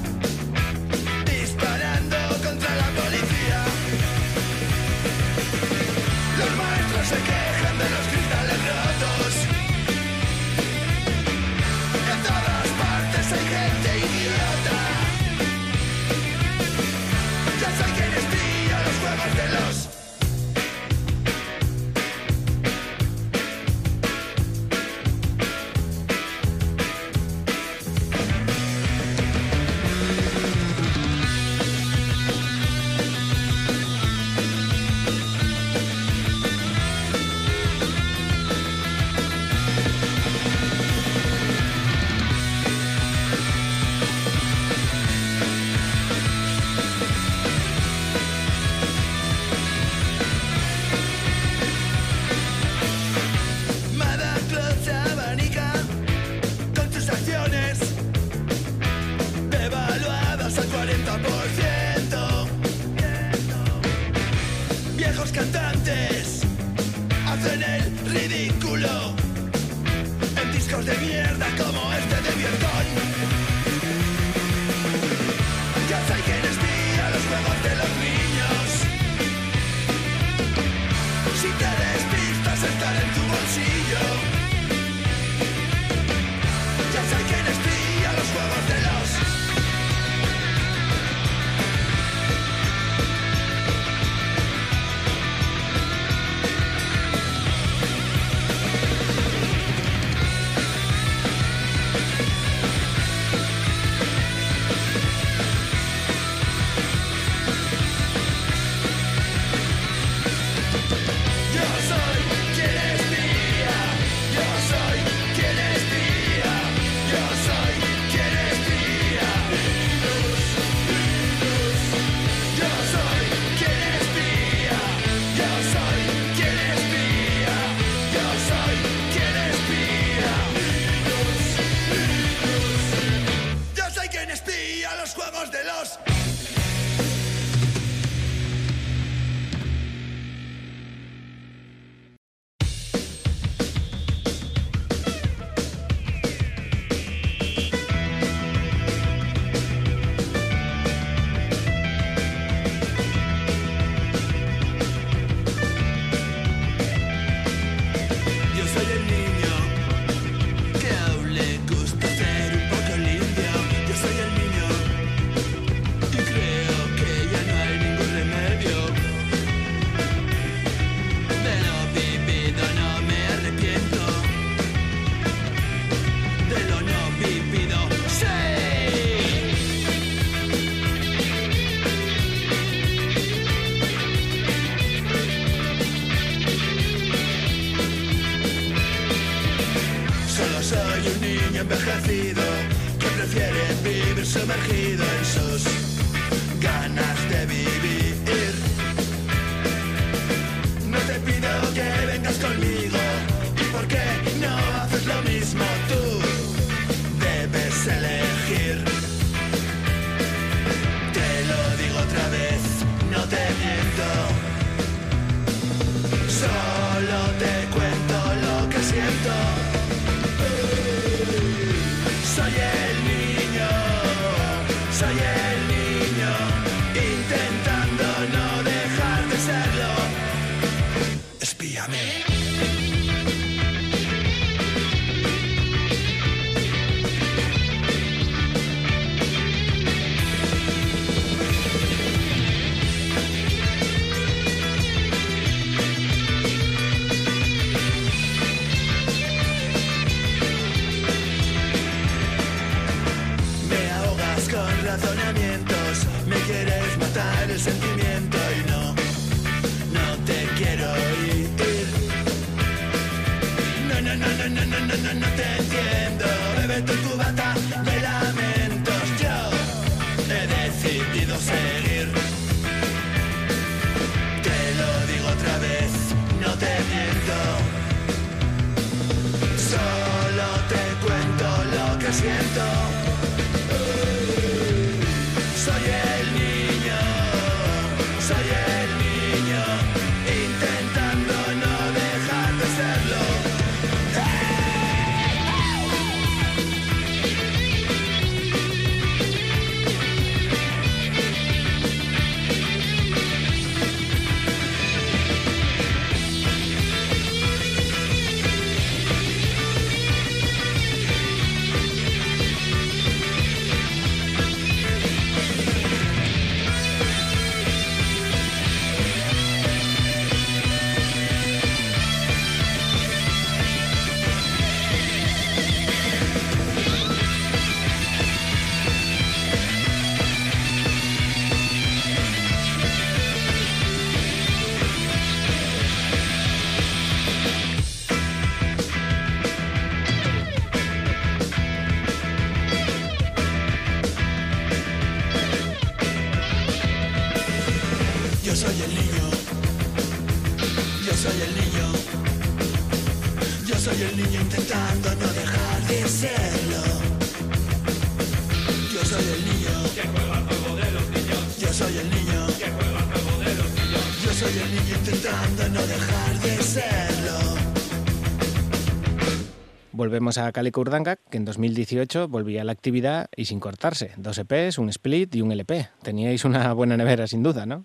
Volvemos a Calico Urdangac, que en 2018 volvía a la actividad y sin cortarse. Dos EPs, un split y un LP. Teníais una buena nevera, sin duda, ¿no?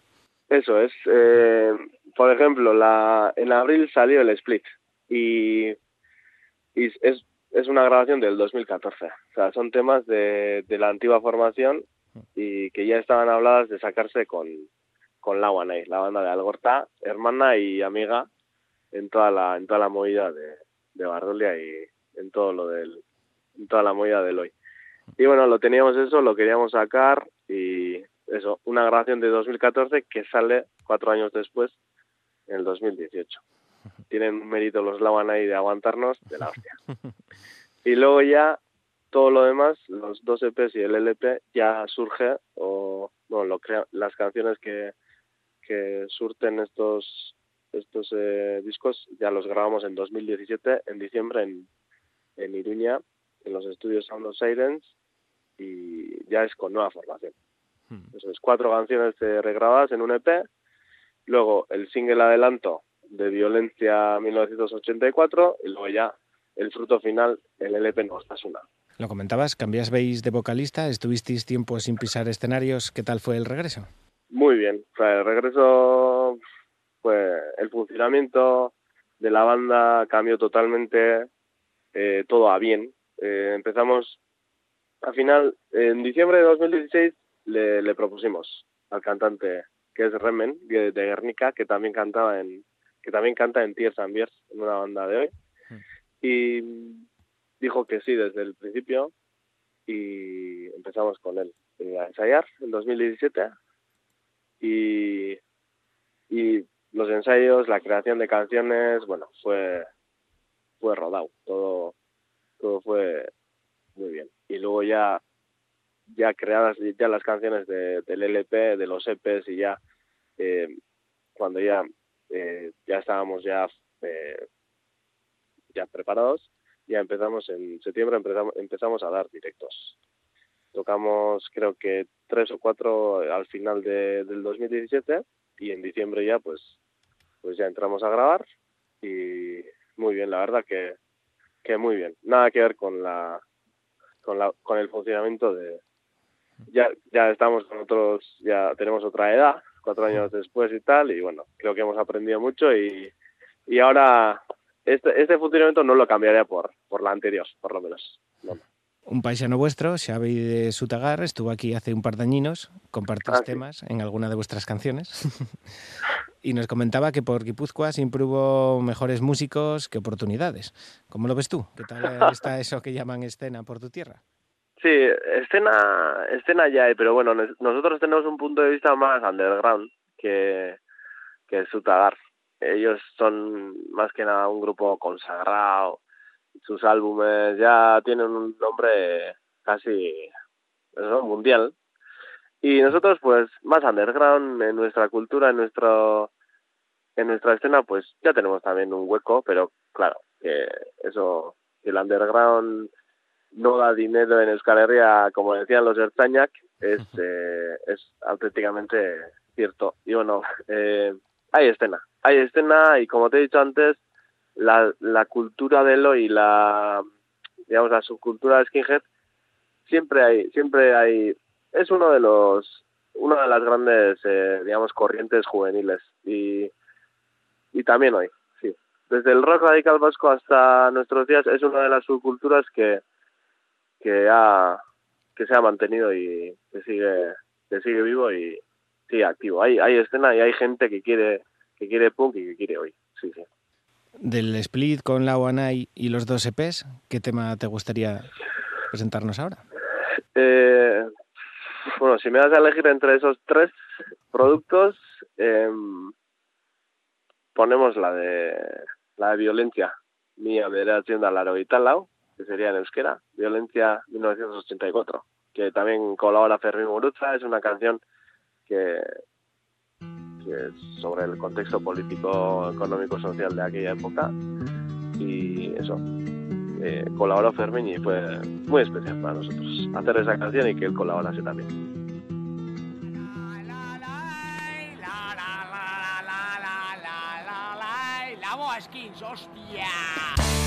Eso es. eh, por ejemplo, la, en abril salió el split y, es, es una grabación del 2014. O sea, son temas de, la antigua formación y que ya estaban habladas de sacarse con, la One la banda de Algorta, hermana y amiga en toda la, en toda la movida de, de y en todo lo del, en toda la movida del hoy. Y bueno, lo teníamos eso, lo queríamos sacar y eso, una grabación de 2014 que sale cuatro años después, en el 2018. [LAUGHS] Tienen mérito los Lawan ahí de aguantarnos de la hostia. [LAUGHS] Y luego ya todo lo demás, los dos EPs y el LP, ya surge, o bueno, lo crea, las canciones que, que surten estos estos eh, discos ya los grabamos en 2017, en diciembre, en, en Iruña, en los estudios Sound of Sirens, y ya es con nueva formación. Eso es cuatro canciones regrabadas en un EP, luego el single adelanto de Violencia 1984 y luego ya el fruto final, el LP Nostasuna. Lo comentabas, cambiasteis de vocalista, estuvisteis tiempo sin pisar escenarios. ¿Qué tal fue el regreso? Muy bien, o sea, el regreso fue el funcionamiento de la banda cambió totalmente eh, todo a bien. Eh, empezamos, al final, en diciembre de 2016 le, le propusimos al cantante que es Remen de, de Guernica, que también cantaba en que también canta en Tears and Beers, en una banda de hoy. Y dijo que sí desde el principio y empezamos con él eh, a ensayar en 2017 y, y los ensayos, la creación de canciones, bueno, fue fue rodado, todo todo fue muy bien. Y luego ya ya creadas ya las canciones de, del LP, de los EPs y ya eh, cuando ya eh, ya estábamos ya eh, ya preparados, ya empezamos en septiembre empezamos, empezamos a dar directos. Tocamos creo que tres o cuatro al final de, del 2017 y en diciembre ya pues pues ya entramos a grabar y muy bien, la verdad que, que muy bien. Nada que ver con la con la con el funcionamiento de ya ya estamos con otros ya tenemos otra edad cuatro años después y tal y bueno creo que hemos aprendido mucho y y ahora este este funcionamiento no lo cambiaría por por la anterior por lo menos no. Un paisano vuestro, Xavi de Sutagar, estuvo aquí hace un par de añinos, compartís Ah, sí. temas en alguna de vuestras canciones [LAUGHS] y nos comentaba que por Guipúzcoa siempre hubo mejores músicos que oportunidades. ¿Cómo lo ves tú? ¿Qué tal está [LAUGHS] eso que llaman escena por tu tierra? Sí, escena, escena ya hay, pero bueno, nos- nosotros tenemos un punto de vista más underground que, que Sutagar. Ellos son más que nada un grupo consagrado, sus álbumes ya tienen un nombre casi eso, mundial. Y nosotros, pues, más underground en nuestra cultura, en nuestro en nuestra escena, pues ya tenemos también un hueco, pero claro, que eso, el underground no da dinero en Euskal Herria, como decían los Ertzainak, es, [LAUGHS] eh, es auténticamente cierto. Y bueno, eh, hay escena, hay escena y como te he dicho antes, la, la cultura de lo y la, digamos, la subcultura de skinhead, siempre hay, siempre hay, es uno de los, una de las grandes, eh, digamos, corrientes juveniles y, y también hoy, sí. Desde el rock radical vasco hasta nuestros días es una de las subculturas que, que ha que se ha mantenido y que sigue que sigue vivo y sigue activo. Hay hay escena y hay gente que quiere que quiere punk y que quiere hoy. Sí, sí. Del split con la Wanai y los dos EPs, ¿qué tema te gustaría presentarnos ahora? Eh, bueno, si me das a elegir entre esos tres productos, eh, ponemos la de la de violencia. Mía bederatzion da laro lau, que sería en euskera, Violencia 1984, que también colabora Fermín Muruza, es una canción que, que es sobre el contexto político, económico, social de aquella época. Y eso, eh, colaboró Fermín y fue muy especial para nosotros hacer esa canción y que él colaborase también. Hostia.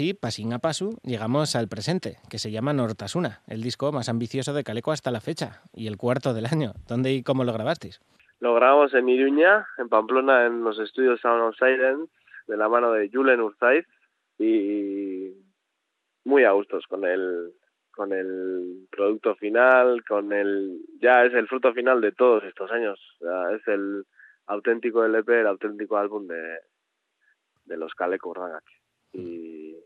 Así, pasín a paso, llegamos al presente, que se llama Nortasuna, el disco más ambicioso de Caleco hasta la fecha, y el cuarto del año. ¿Dónde y cómo lo grabasteis? Lo grabamos en Iruña, en Pamplona, en los estudios Sound of Silence, de la mano de Julen Urzaiz, y muy a gustos con el, con el producto final, con el... ya es el fruto final de todos estos años, sea, es el auténtico LP, el auténtico álbum de, los Caleco Urdangac. Y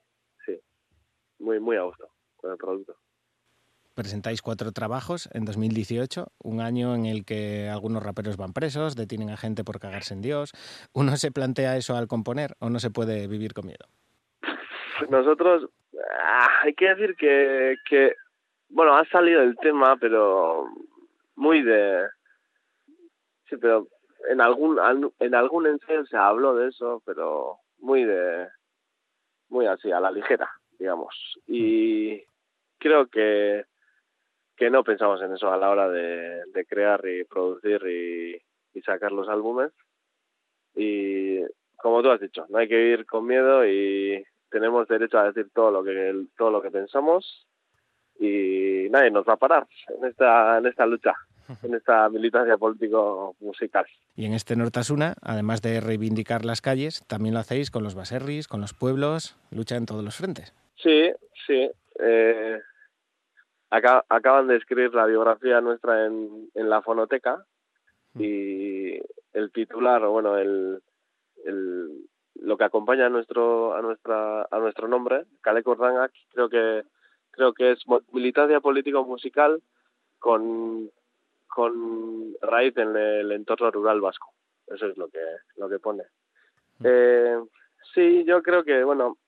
muy, muy a gusto con el producto. Presentáis cuatro trabajos en 2018, un año en el que algunos raperos van presos, detienen a gente por cagarse en Dios. ¿Uno se plantea eso al componer o no se puede vivir con miedo? [LAUGHS] Nosotros, ah, hay que decir que, que, bueno, ha salido el tema, pero muy de... Sí, pero en algún en algún ensayo se habló de eso, pero muy de muy así a la ligera, digamos. Y creo que que no pensamos en eso a la hora de, de crear y producir y, y sacar los álbumes. Y como tú has dicho, no hay que ir con miedo y tenemos derecho a decir todo lo que todo lo que pensamos y nadie nos va a parar en esta en esta lucha en [LAUGHS] esta militancia político musical. Y en este Nortasuna, además de reivindicar las calles, también lo hacéis con los baserris, con los pueblos, lucha en todos los frentes. Sí, sí. Eh, acá, acaban de escribir la biografía nuestra en, en la fonoteca y el titular, o bueno, el, el, lo que acompaña a nuestro a nuestra a nuestro nombre, Kale Kordangak, creo que creo que es militancia político musical con con raíz en el entorno rural vasco. Eso es lo que lo que pone. Eh, sí, yo creo que bueno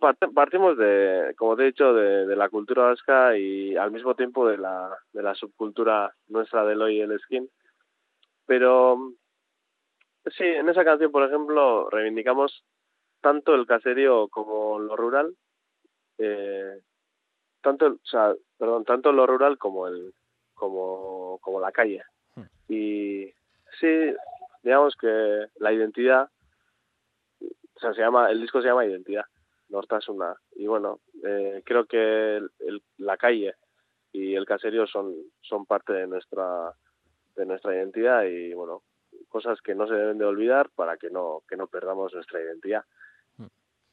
partimos de, como te he dicho, de, de, la cultura vasca y al mismo tiempo de la, de la subcultura nuestra del hoy el skin. Pero sí, en esa canción, por ejemplo, reivindicamos tanto el caserío como lo rural, eh, tanto, o sea, perdón, tanto lo rural como el, como, como la calle. Y sí, digamos que la identidad, o sea, se llama, el disco se llama Identidad, Nortasuna. Y bueno, eh, creo que el, el, la calle y el caserío son, son parte de nuestra, de nuestra identidad y bueno, cosas que no se deben de olvidar para que no, que no perdamos nuestra identidad.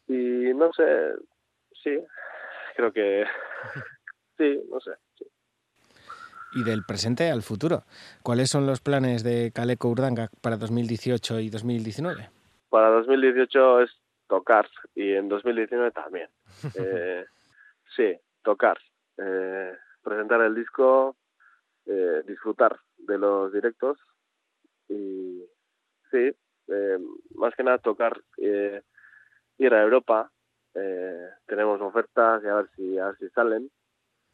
Y no sé, sí, creo que [LAUGHS] sí, no sé. Sí y del presente al futuro. ¿Cuáles son los planes de Caleco Urdanga para 2018 y 2019? Para 2018 es tocar y en 2019 también. [LAUGHS] eh, sí, tocar, eh, presentar el disco, eh, disfrutar de los directos y sí, eh, más que nada tocar, ir a Europa. Eh, tenemos ofertas y a ver si, a ver si salen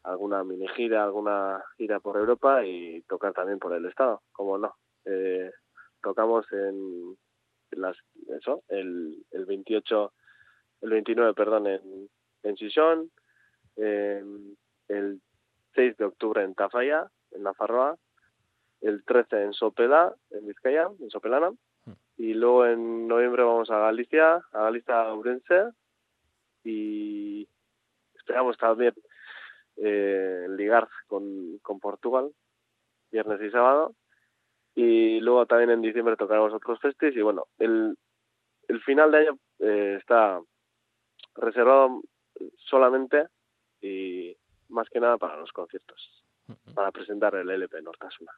alguna mini gira, alguna gira por Europa y tocar también por el estado, como no. Eh, tocamos en las eso, el, el 28 el 29, perdón, en en Sison, eh, el 6 de octubre en Tafalla, en Nafarroa, el 13 en Sopela, en Vizcaya, en Sopelana, y luego en noviembre vamos a Galicia, a Galicia Urense, y esperamos también eh, ligar con, con Portugal, viernes y sábado. Y luego también en diciembre tocaremos otros festis. Y bueno, el, el final de año eh, está reservado solamente y más que nada para los conciertos, para presentar el LP Nortasuna.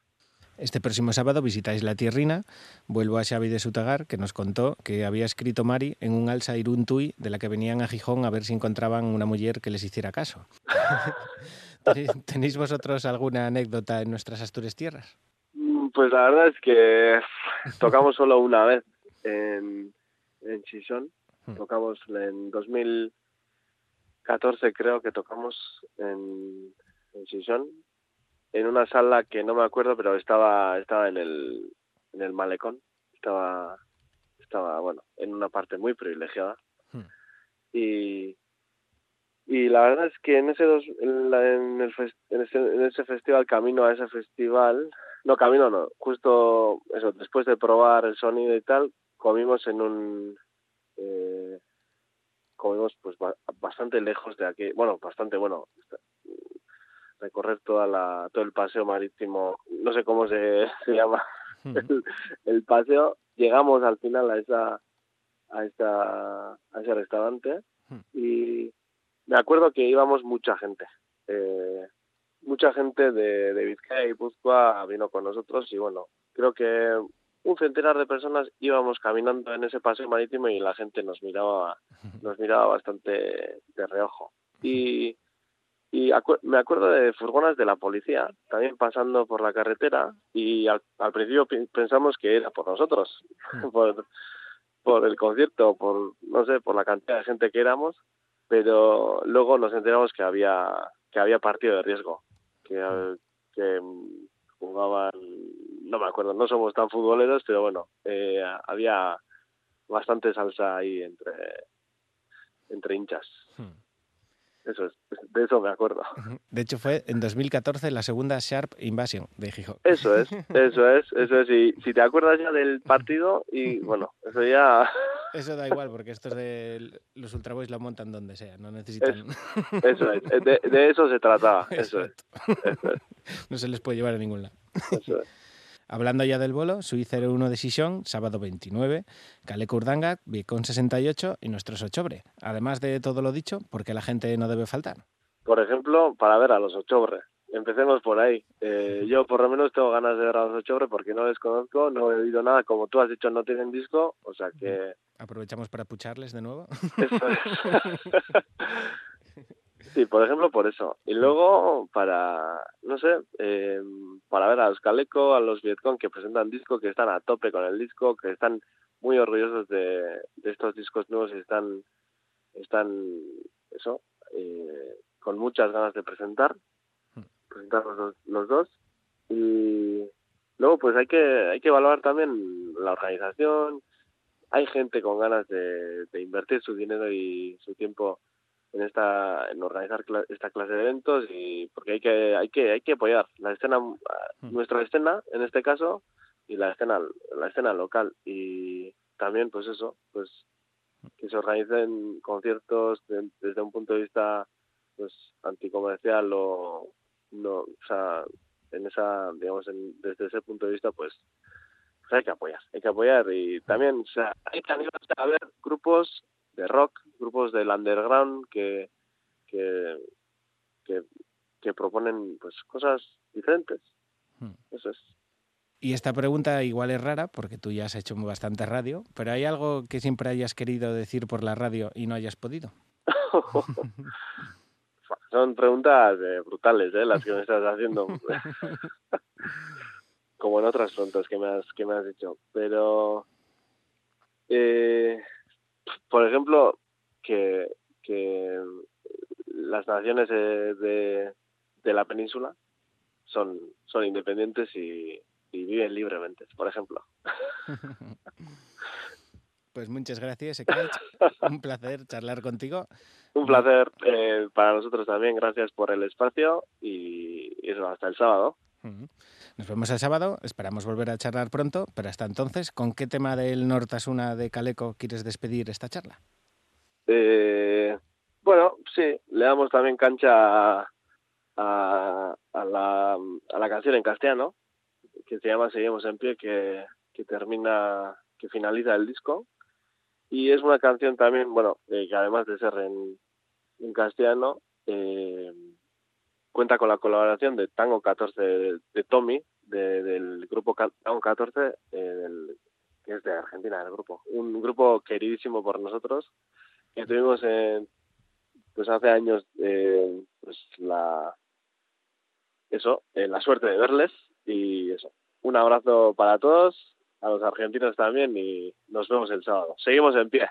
Este próximo sábado visitáis la Tierrina. Vuelvo a Xavi de Sutagar, que nos contó que había escrito Mari en un alza iruntui de la que venían a Gijón a ver si encontraban una mujer que les hiciera caso. [LAUGHS] ¿Tenéis vosotros alguna anécdota en nuestras Astures tierras? Pues la verdad es que [LAUGHS] tocamos solo una vez en, en Chisón. Tocamos en 2014 creo que tocamos en, en Chisón en una sala que no me acuerdo, pero estaba estaba en el en el malecón, estaba estaba bueno, en una parte muy privilegiada. Hmm. Y y la verdad es que en ese dos, en, la, en, el en, ese, en ese festival camino a ese festival no camino no. Justo eso después de probar el sonido y tal comimos en un eh, comimos pues ba- bastante lejos de aquí, bueno, bastante bueno, recorrer toda la, todo el paseo marítimo, no sé cómo se, [LAUGHS] se llama el, el paseo, llegamos al final a esa a esa a ese restaurante y me acuerdo que íbamos mucha gente. Eh, mucha gente de, de Vizcaya y Puzcoa vino con nosotros y bueno creo que un centenar de personas íbamos caminando en ese paseo marítimo y la gente nos miraba [LAUGHS] nos miraba bastante de reojo. Y y acu- me acuerdo de furgonas de la policía también pasando por la carretera y al, al principio pi- pensamos que era por nosotros, [LAUGHS] por, por el concierto, por no sé, por la cantidad de gente que éramos, pero luego nos enteramos que había que había partido de riesgo, que, que jugaban, no me acuerdo, no somos tan futboleros, pero bueno, eh, había bastante salsa ahí entre entre hinchas. Eso es, de eso me acuerdo. [LAUGHS] De hecho, fue en 2014 la segunda Sharp Invasion de Gijón. Eso es, eso es, eso es. Y si te acuerdas ya del partido, y [LAUGHS] bueno, eso ya, Eso da igual, porque estos de los Ultra Boys la montan donde sea, no necesitan... eso es. De, de eso se trataba, eso es, Exacto. eso es, [LAUGHS] No se les puede llevar a ningún lado. eso es. Hablando ya del bolo, Sui 01 de Sison, sábado 29, Caleco Urdangac, Viecón 68 y nuestros Ochobre. Además de todo lo dicho, ¿por qué la gente no debe faltar? Por ejemplo, para ver a los Ochobre. Empecemos por ahí. Eh, yo por lo menos tengo ganas de ver a los Ochobre porque no les conozco, no he oído nada. Como tú has dicho, no tienen disco, o sea que Aprovechamos para pucharles de nuevo. [LAUGHS] Eso es. [LAUGHS] Sí, por ejemplo, por eso. Y luego, para, no sé, eh, para ver a los Caleco, a los Vietcong que presentan disco, que están a tope con el disco, que están muy orgullosos de, de estos discos nuevos y están, están eso, eh, con muchas ganas de presentar, presentar los, dos- los dos. Y luego, pues hay que, hay que valorar también la organización, hay gente con ganas de, de invertir su dinero y su tiempo en esta en organizar cla- esta clase de eventos y porque hay que hay que hay que apoyar la escena nuestra escena en este caso y la escena la escena local. Y también pues eso pues que se organicen conciertos de- desde un punto de vista pues anticomercial o no o sea en esa digamos en- desde ese punto de vista pues pues hay que apoyar, hay que apoyar y también, o sea, hay animarse a ver grupos de rock, grupos del underground que que, que, que proponen pues cosas diferentes. Hmm. Eso es. Y esta pregunta igual es rara, porque tú ya has hecho bastante radio, pero ¿hay algo que siempre hayas querido decir por la radio y no hayas podido? [LAUGHS] [LAUGHS] Son preguntas eh, brutales, ¿eh? Las que me estás haciendo. [LAUGHS] Como en otras preguntas que me has, que me has dicho. Pero, eh, por ejemplo, que, que las naciones eh, de, de la península son, son independientes y, y viven libremente, por ejemplo. [LAUGHS] Pues muchas gracias, Ekach. [LAUGHS] Un placer charlar contigo. Un placer eh, para nosotros también, gracias por el espacio y eso, hasta el sábado. Ujú. Nos vemos el sábado, esperamos volver a charlar pronto, pero hasta entonces, ¿con qué tema del Nortasuna de Caleco quieres despedir esta charla? Eh, bueno, sí, le damos también cancha a, a, a la, a la canción en castellano, que se llama Seguimos en pie, que, que termina, que finaliza el disco. Y es una canción también, bueno, eh, que además de ser en, en castellano, eh, cuenta con la colaboración de Tango 14 de, Tommy, de- del grupo Tango 14, eh, del- que es de Argentina, el grupo. Un grupo queridísimo por nosotros, que tuvimos en, pues hace años eh, pues la eso eh, la suerte de verles y eso un abrazo para todos a los argentinos también y nos vemos el sábado. Seguimos en pie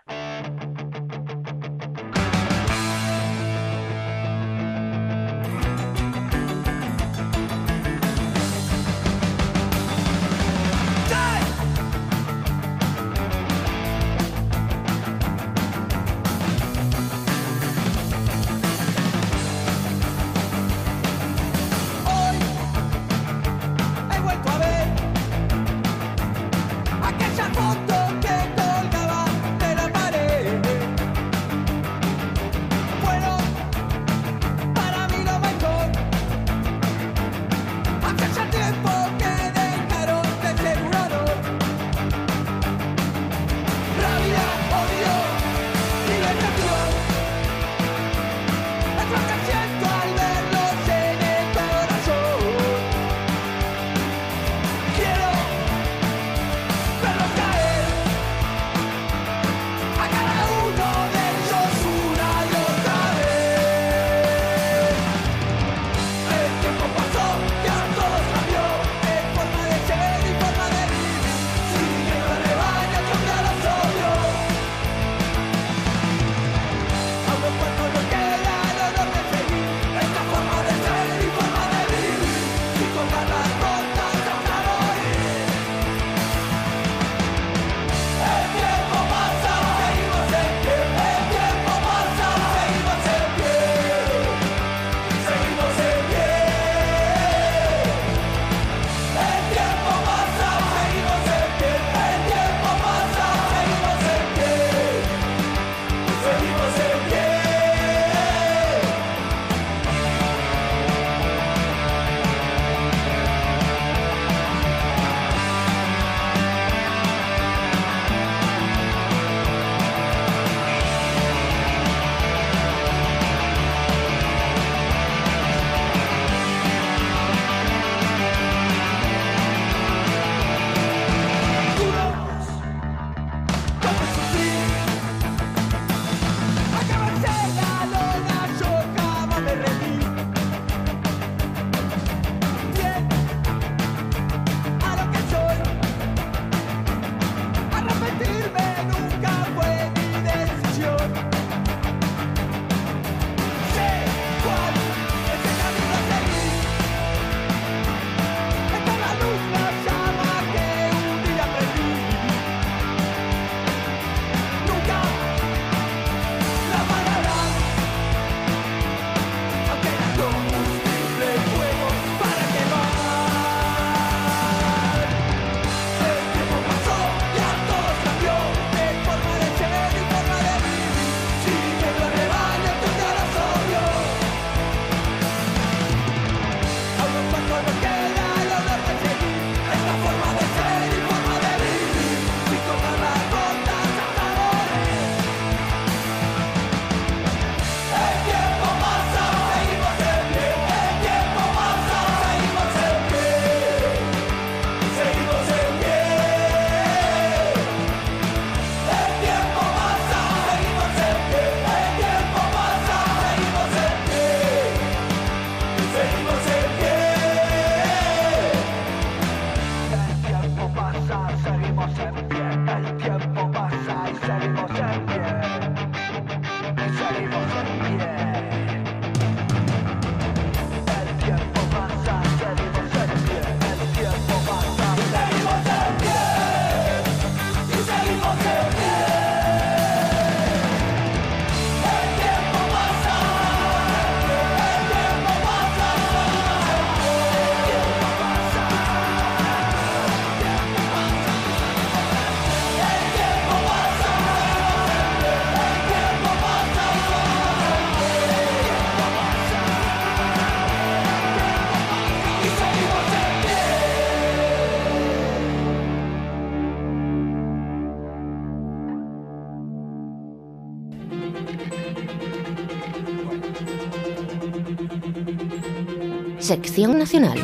Sección Nacional.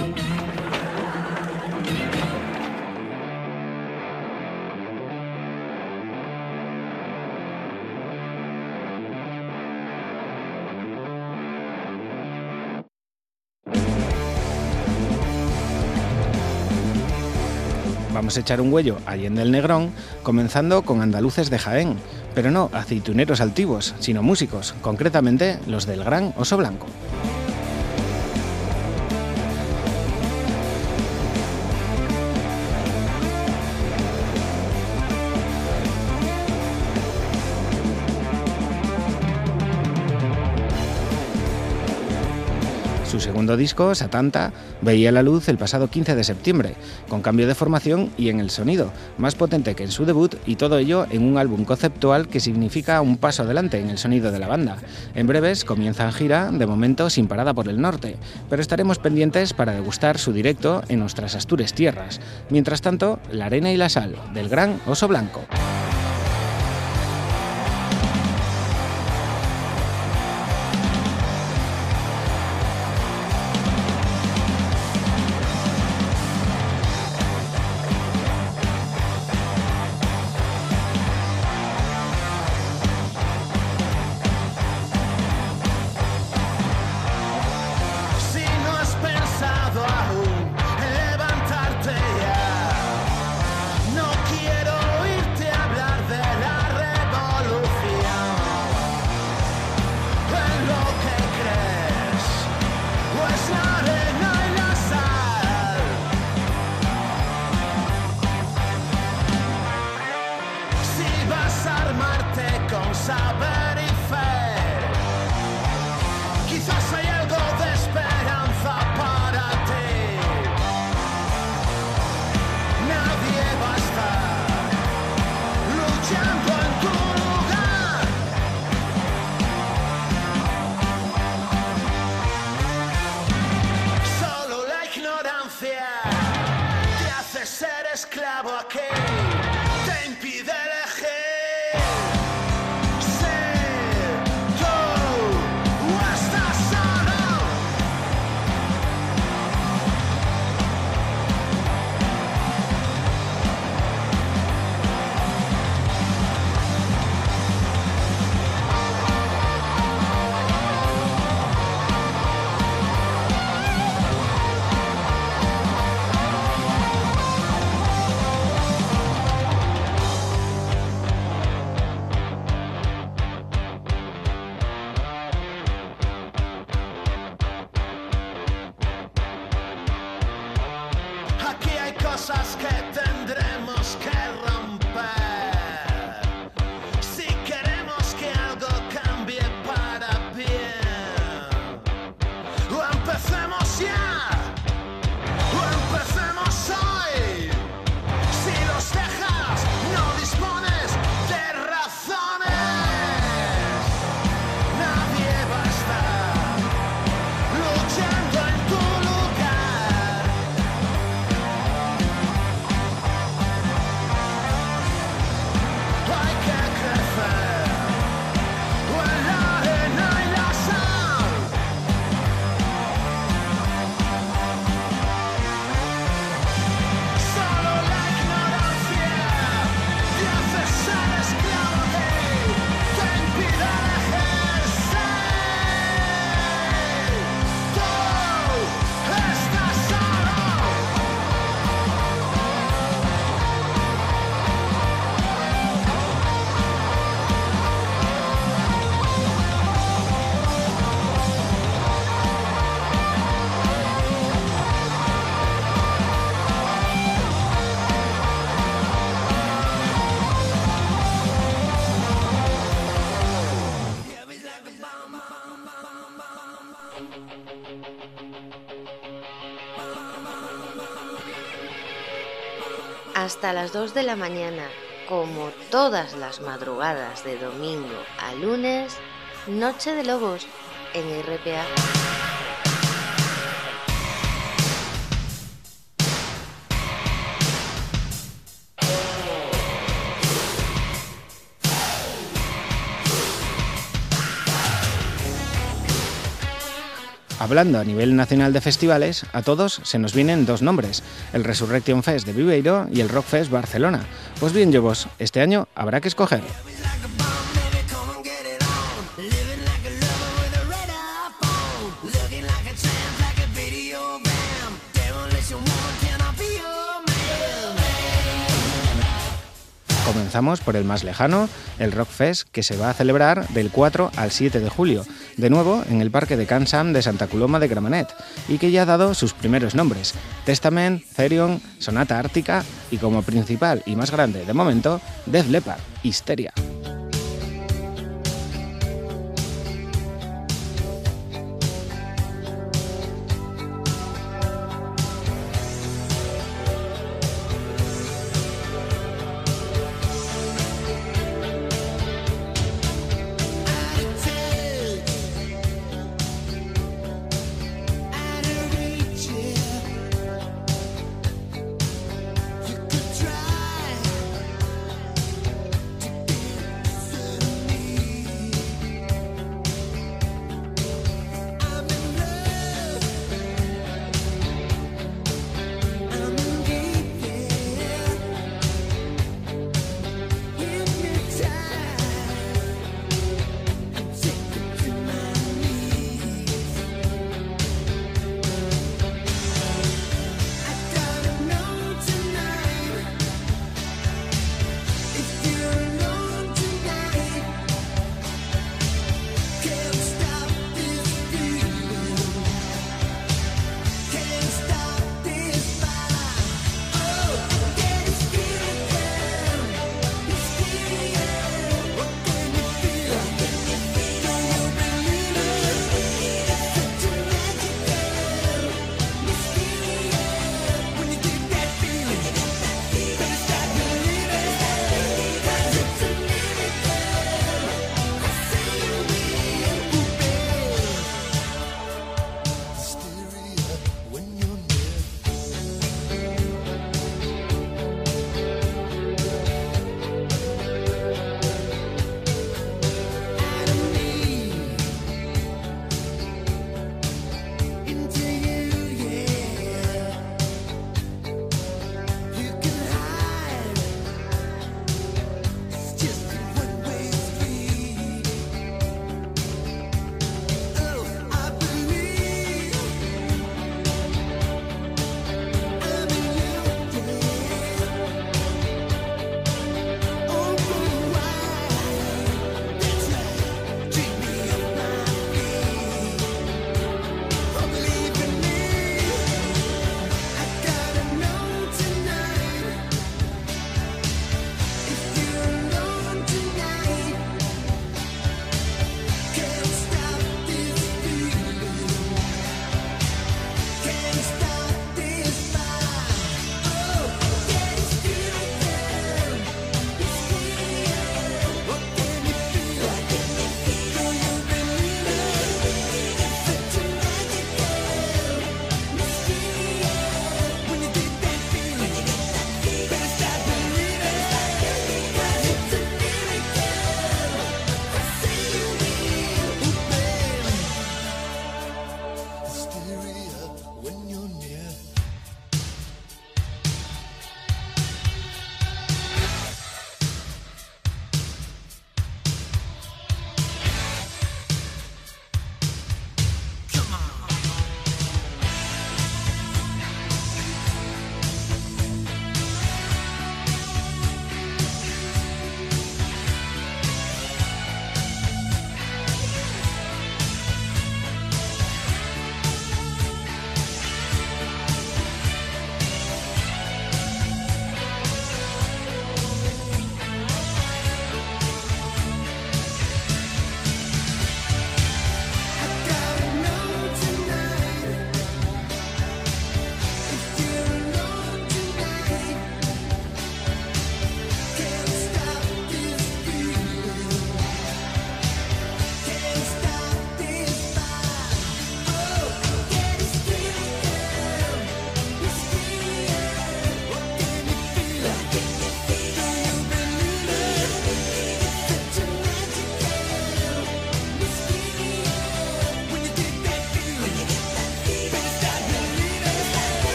Vamos a echar un huello allí en el Negrón, comenzando con andaluces de Jaén, pero no aceituneros altivos, sino músicos, concretamente los del Gran Oso Blanco. Segundo disco, Satanta, veía la luz el pasado 15 de septiembre, con cambio de formación y en el sonido, más potente que en su debut y todo ello en un álbum conceptual que significa un paso adelante en el sonido de la banda. En breves comienzan gira, de momento sin parada por el norte, pero estaremos pendientes para degustar su directo en nuestras Astures tierras. Mientras tanto, La arena y la sal, del gran Oso Blanco. Armarte con saber y Hasta las 2 de la mañana, como todas las madrugadas de domingo a lunes, Noche de Lobos en RPA. Hablando a nivel nacional de festivales, a todos se nos vienen dos nombres, el Resurrection Fest de Viveiro y el Rock Fest Barcelona. Pues bien, vos, este año habrá que escoger. Comenzamos por el más lejano, el Rock Fest, que se va a celebrar del 4 al 7 de julio, de nuevo en el Parque de Kansam de Santa Coloma de Gramenet, y que ya ha dado sus primeros nombres, Testament, Therion, Sonata Ártica y como principal y más grande de momento, Death Leppard, Histeria.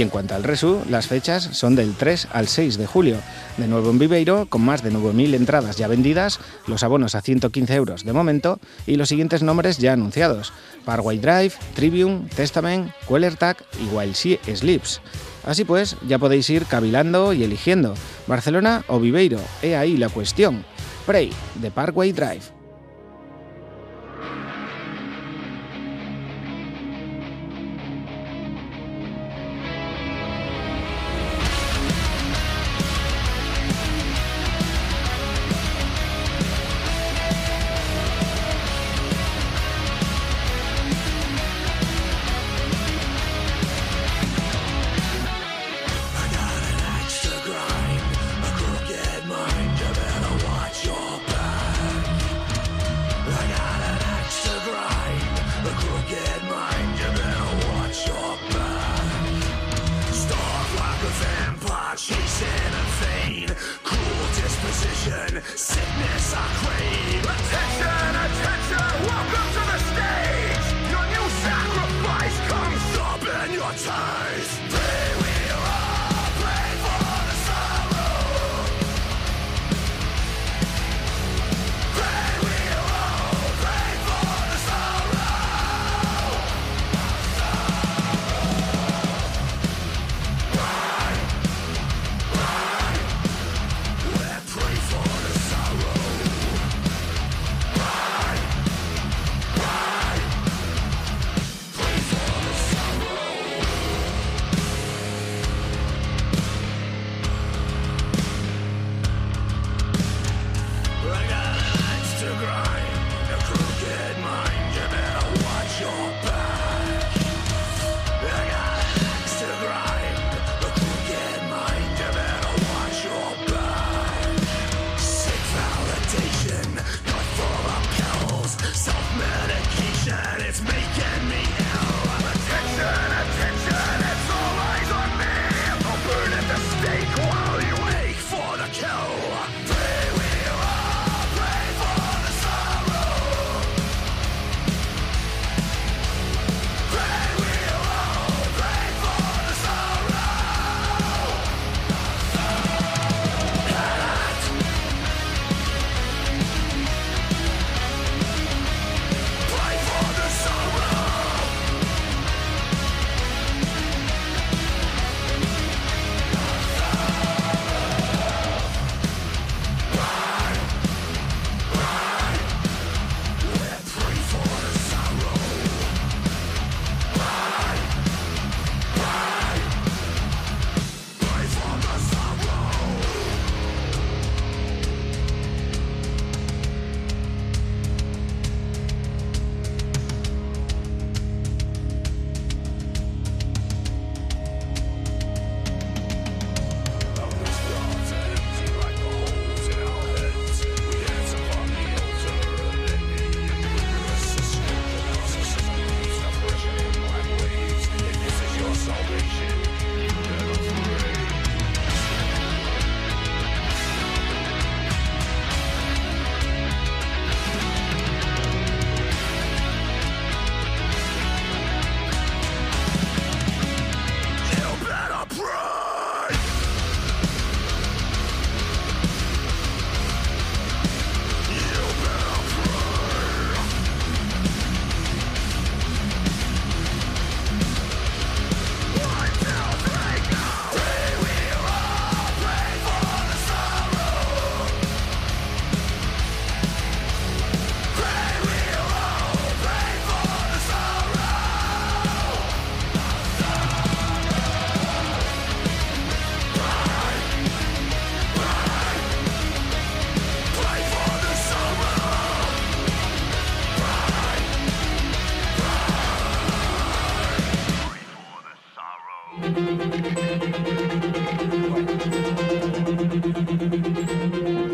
Y en cuanto al Resu, las fechas son del 3 al 6 de julio. De nuevo en Viveiro, con más de 9.000 entradas ya vendidas, los abonos a 115 euros de momento y los siguientes nombres ya anunciados. Parkway Drive, Tribune, Testament, Quellertag y While She Sleeps. Así pues, ya podéis ir cavilando y eligiendo. Barcelona o Viveiro, he ahí la cuestión. Prey, de Parkway Drive.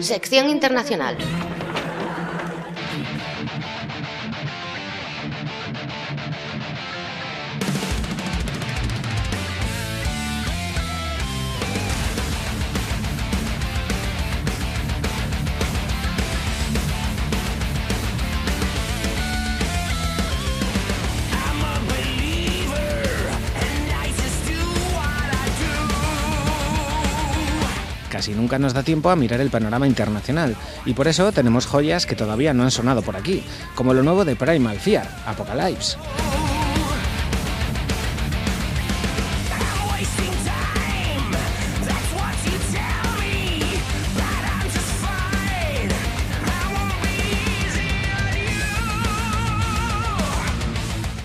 Sección internacional. Casi nunca nos da tiempo a mirar el panorama internacional, y por eso tenemos joyas que todavía no han sonado por aquí, como lo nuevo de Primal Fear, Apocalypse.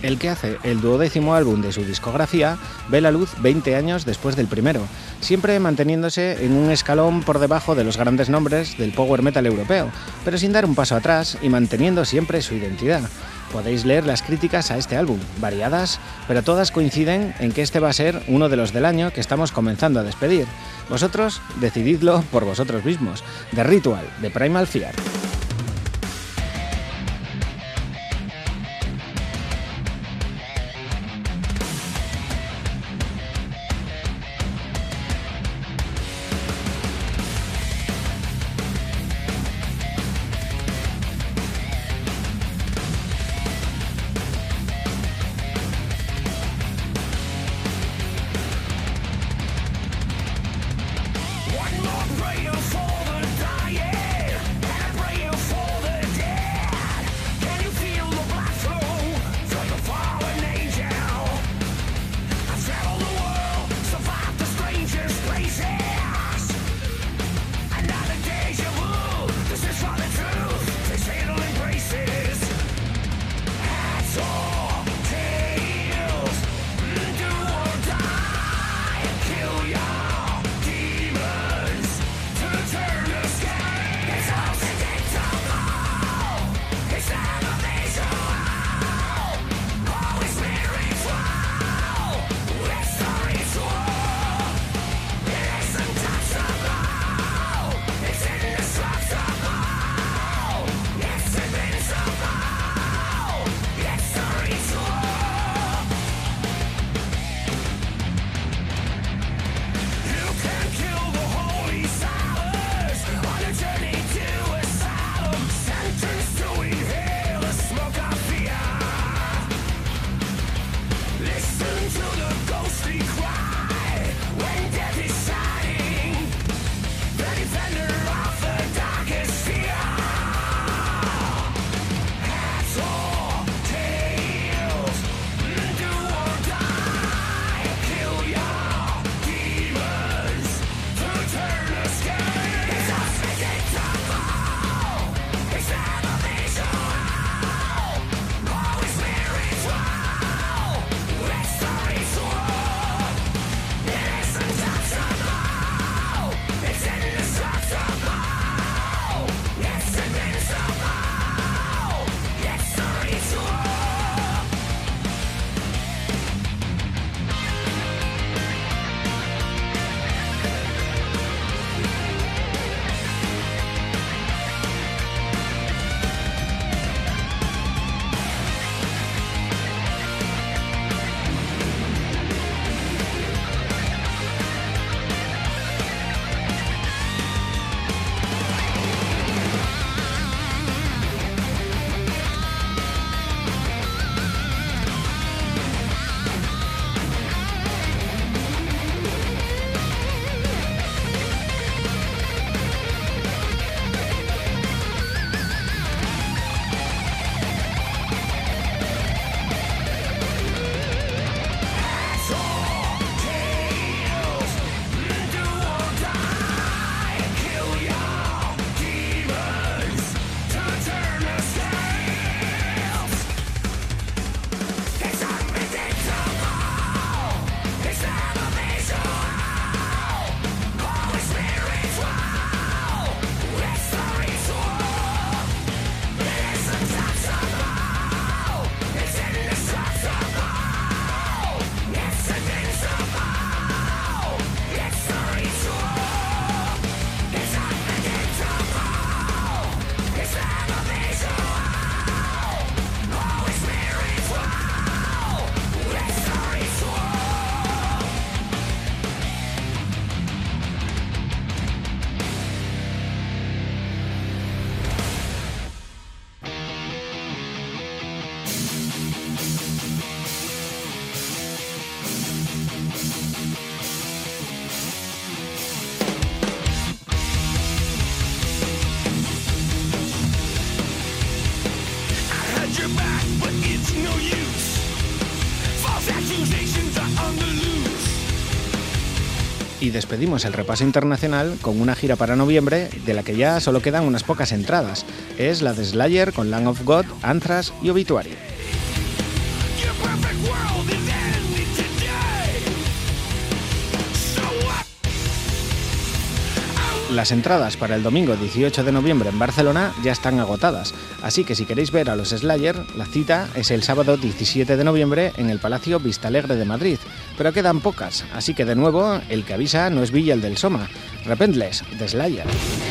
el que hace el duodécimo álbum de su discografía ve la luz 20 años después del primero, siempre manteniéndose en un escalón por debajo de los grandes nombres del power metal europeo, pero sin dar un paso atrás y manteniendo siempre su identidad. Podéis leer las críticas a este álbum, variadas, pero todas coinciden en que este va a ser uno de los del año que estamos comenzando a despedir. Vosotros decididlo por vosotros mismos. The Ritual, de Primal Fear. Despedimos el repaso internacional con una gira para noviembre de la que ya solo quedan unas pocas entradas. Es la de Slayer con Land of God, Anthrax y Obituary. Las entradas para el domingo 18 de noviembre en Barcelona ya están agotadas, así que si queréis ver a los Slayer, la cita es el sábado 17 de noviembre en el Palacio Vistalegre de Madrid, pero quedan pocas, así que de nuevo el que avisa no es Villa el del Soma, Repentles, de Slayer.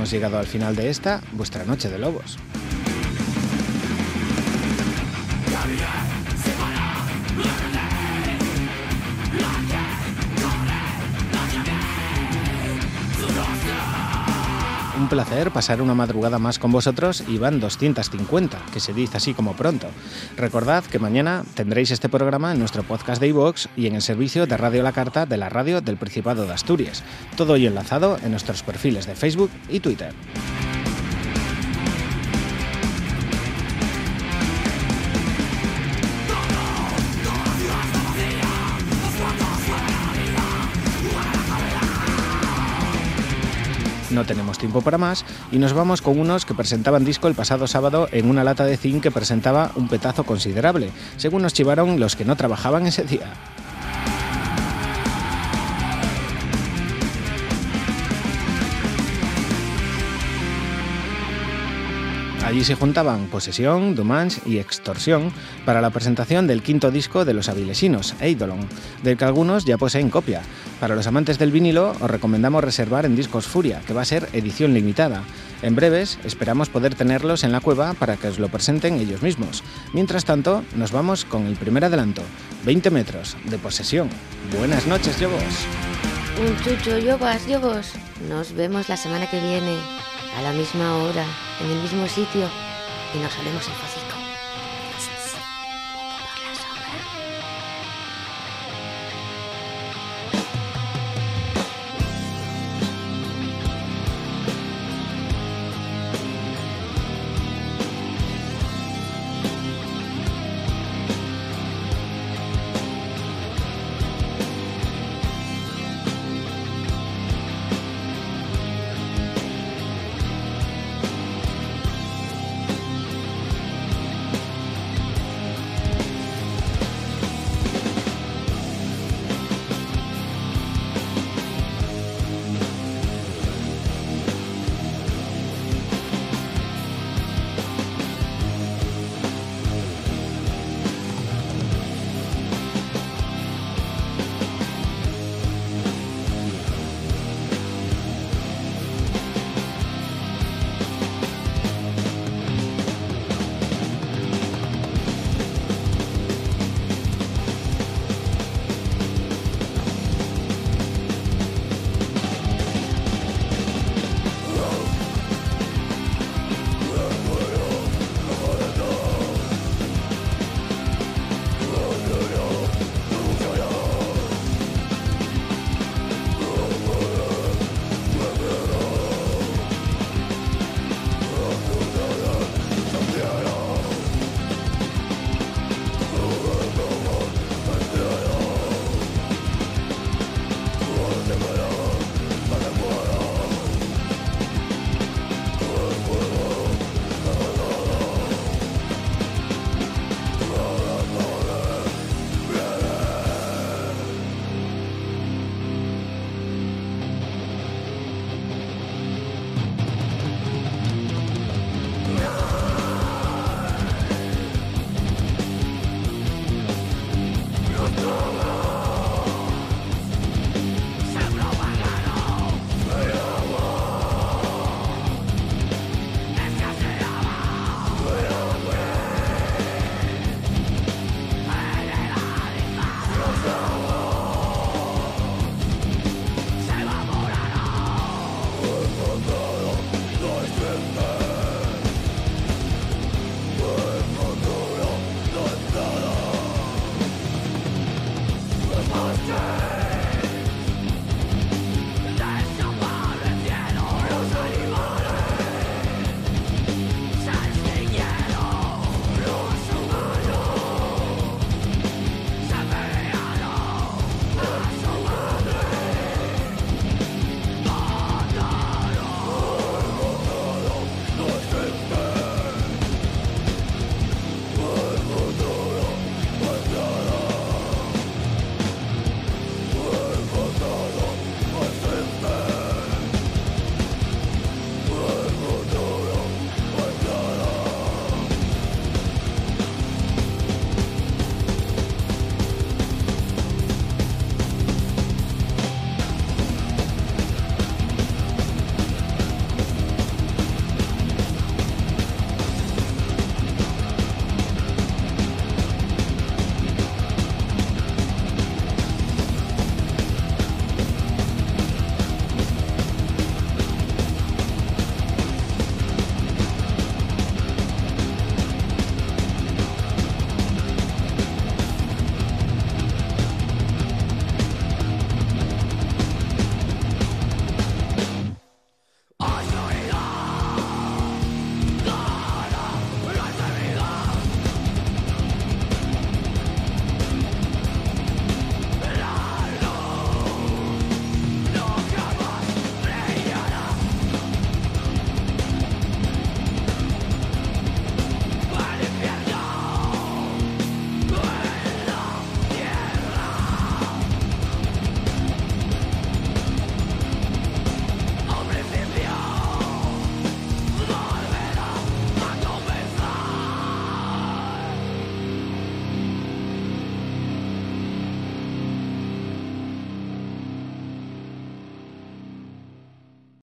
Hemos llegado al final de esta, vuestra noche de lobos. Un placer pasar una madrugada más con vosotros y van 250, que se dice así como pronto. Recordad que mañana tendréis este programa en nuestro podcast de iVoox y en el servicio de Radio La Carta de la radio del Principado de Asturias. Todo ello enlazado en nuestros perfiles de Facebook y Twitter. no tenemos tiempo para más y nos vamos con unos que presentaban disco el pasado sábado en una lata de zinc que presentaba un petazo considerable, según nos chivaron los que no trabajaban ese día. Allí se juntaban Posesión, Dumanche y Extorsión para la presentación del quinto disco de los avilesinos, Eidolon, del que algunos ya poseen copia. Para los amantes del vinilo os recomendamos reservar en Discos Furia, que va a ser edición limitada. En breves esperamos poder tenerlos en la cueva para que os lo presenten ellos mismos. Mientras tanto, nos vamos con el primer adelanto, 20 metros de Posesión. Buenas noches, Yobos. Un chucho, yobas, yobos. Nos vemos la semana que viene, a la misma hora, en el mismo sitio, y nos haremos el facito.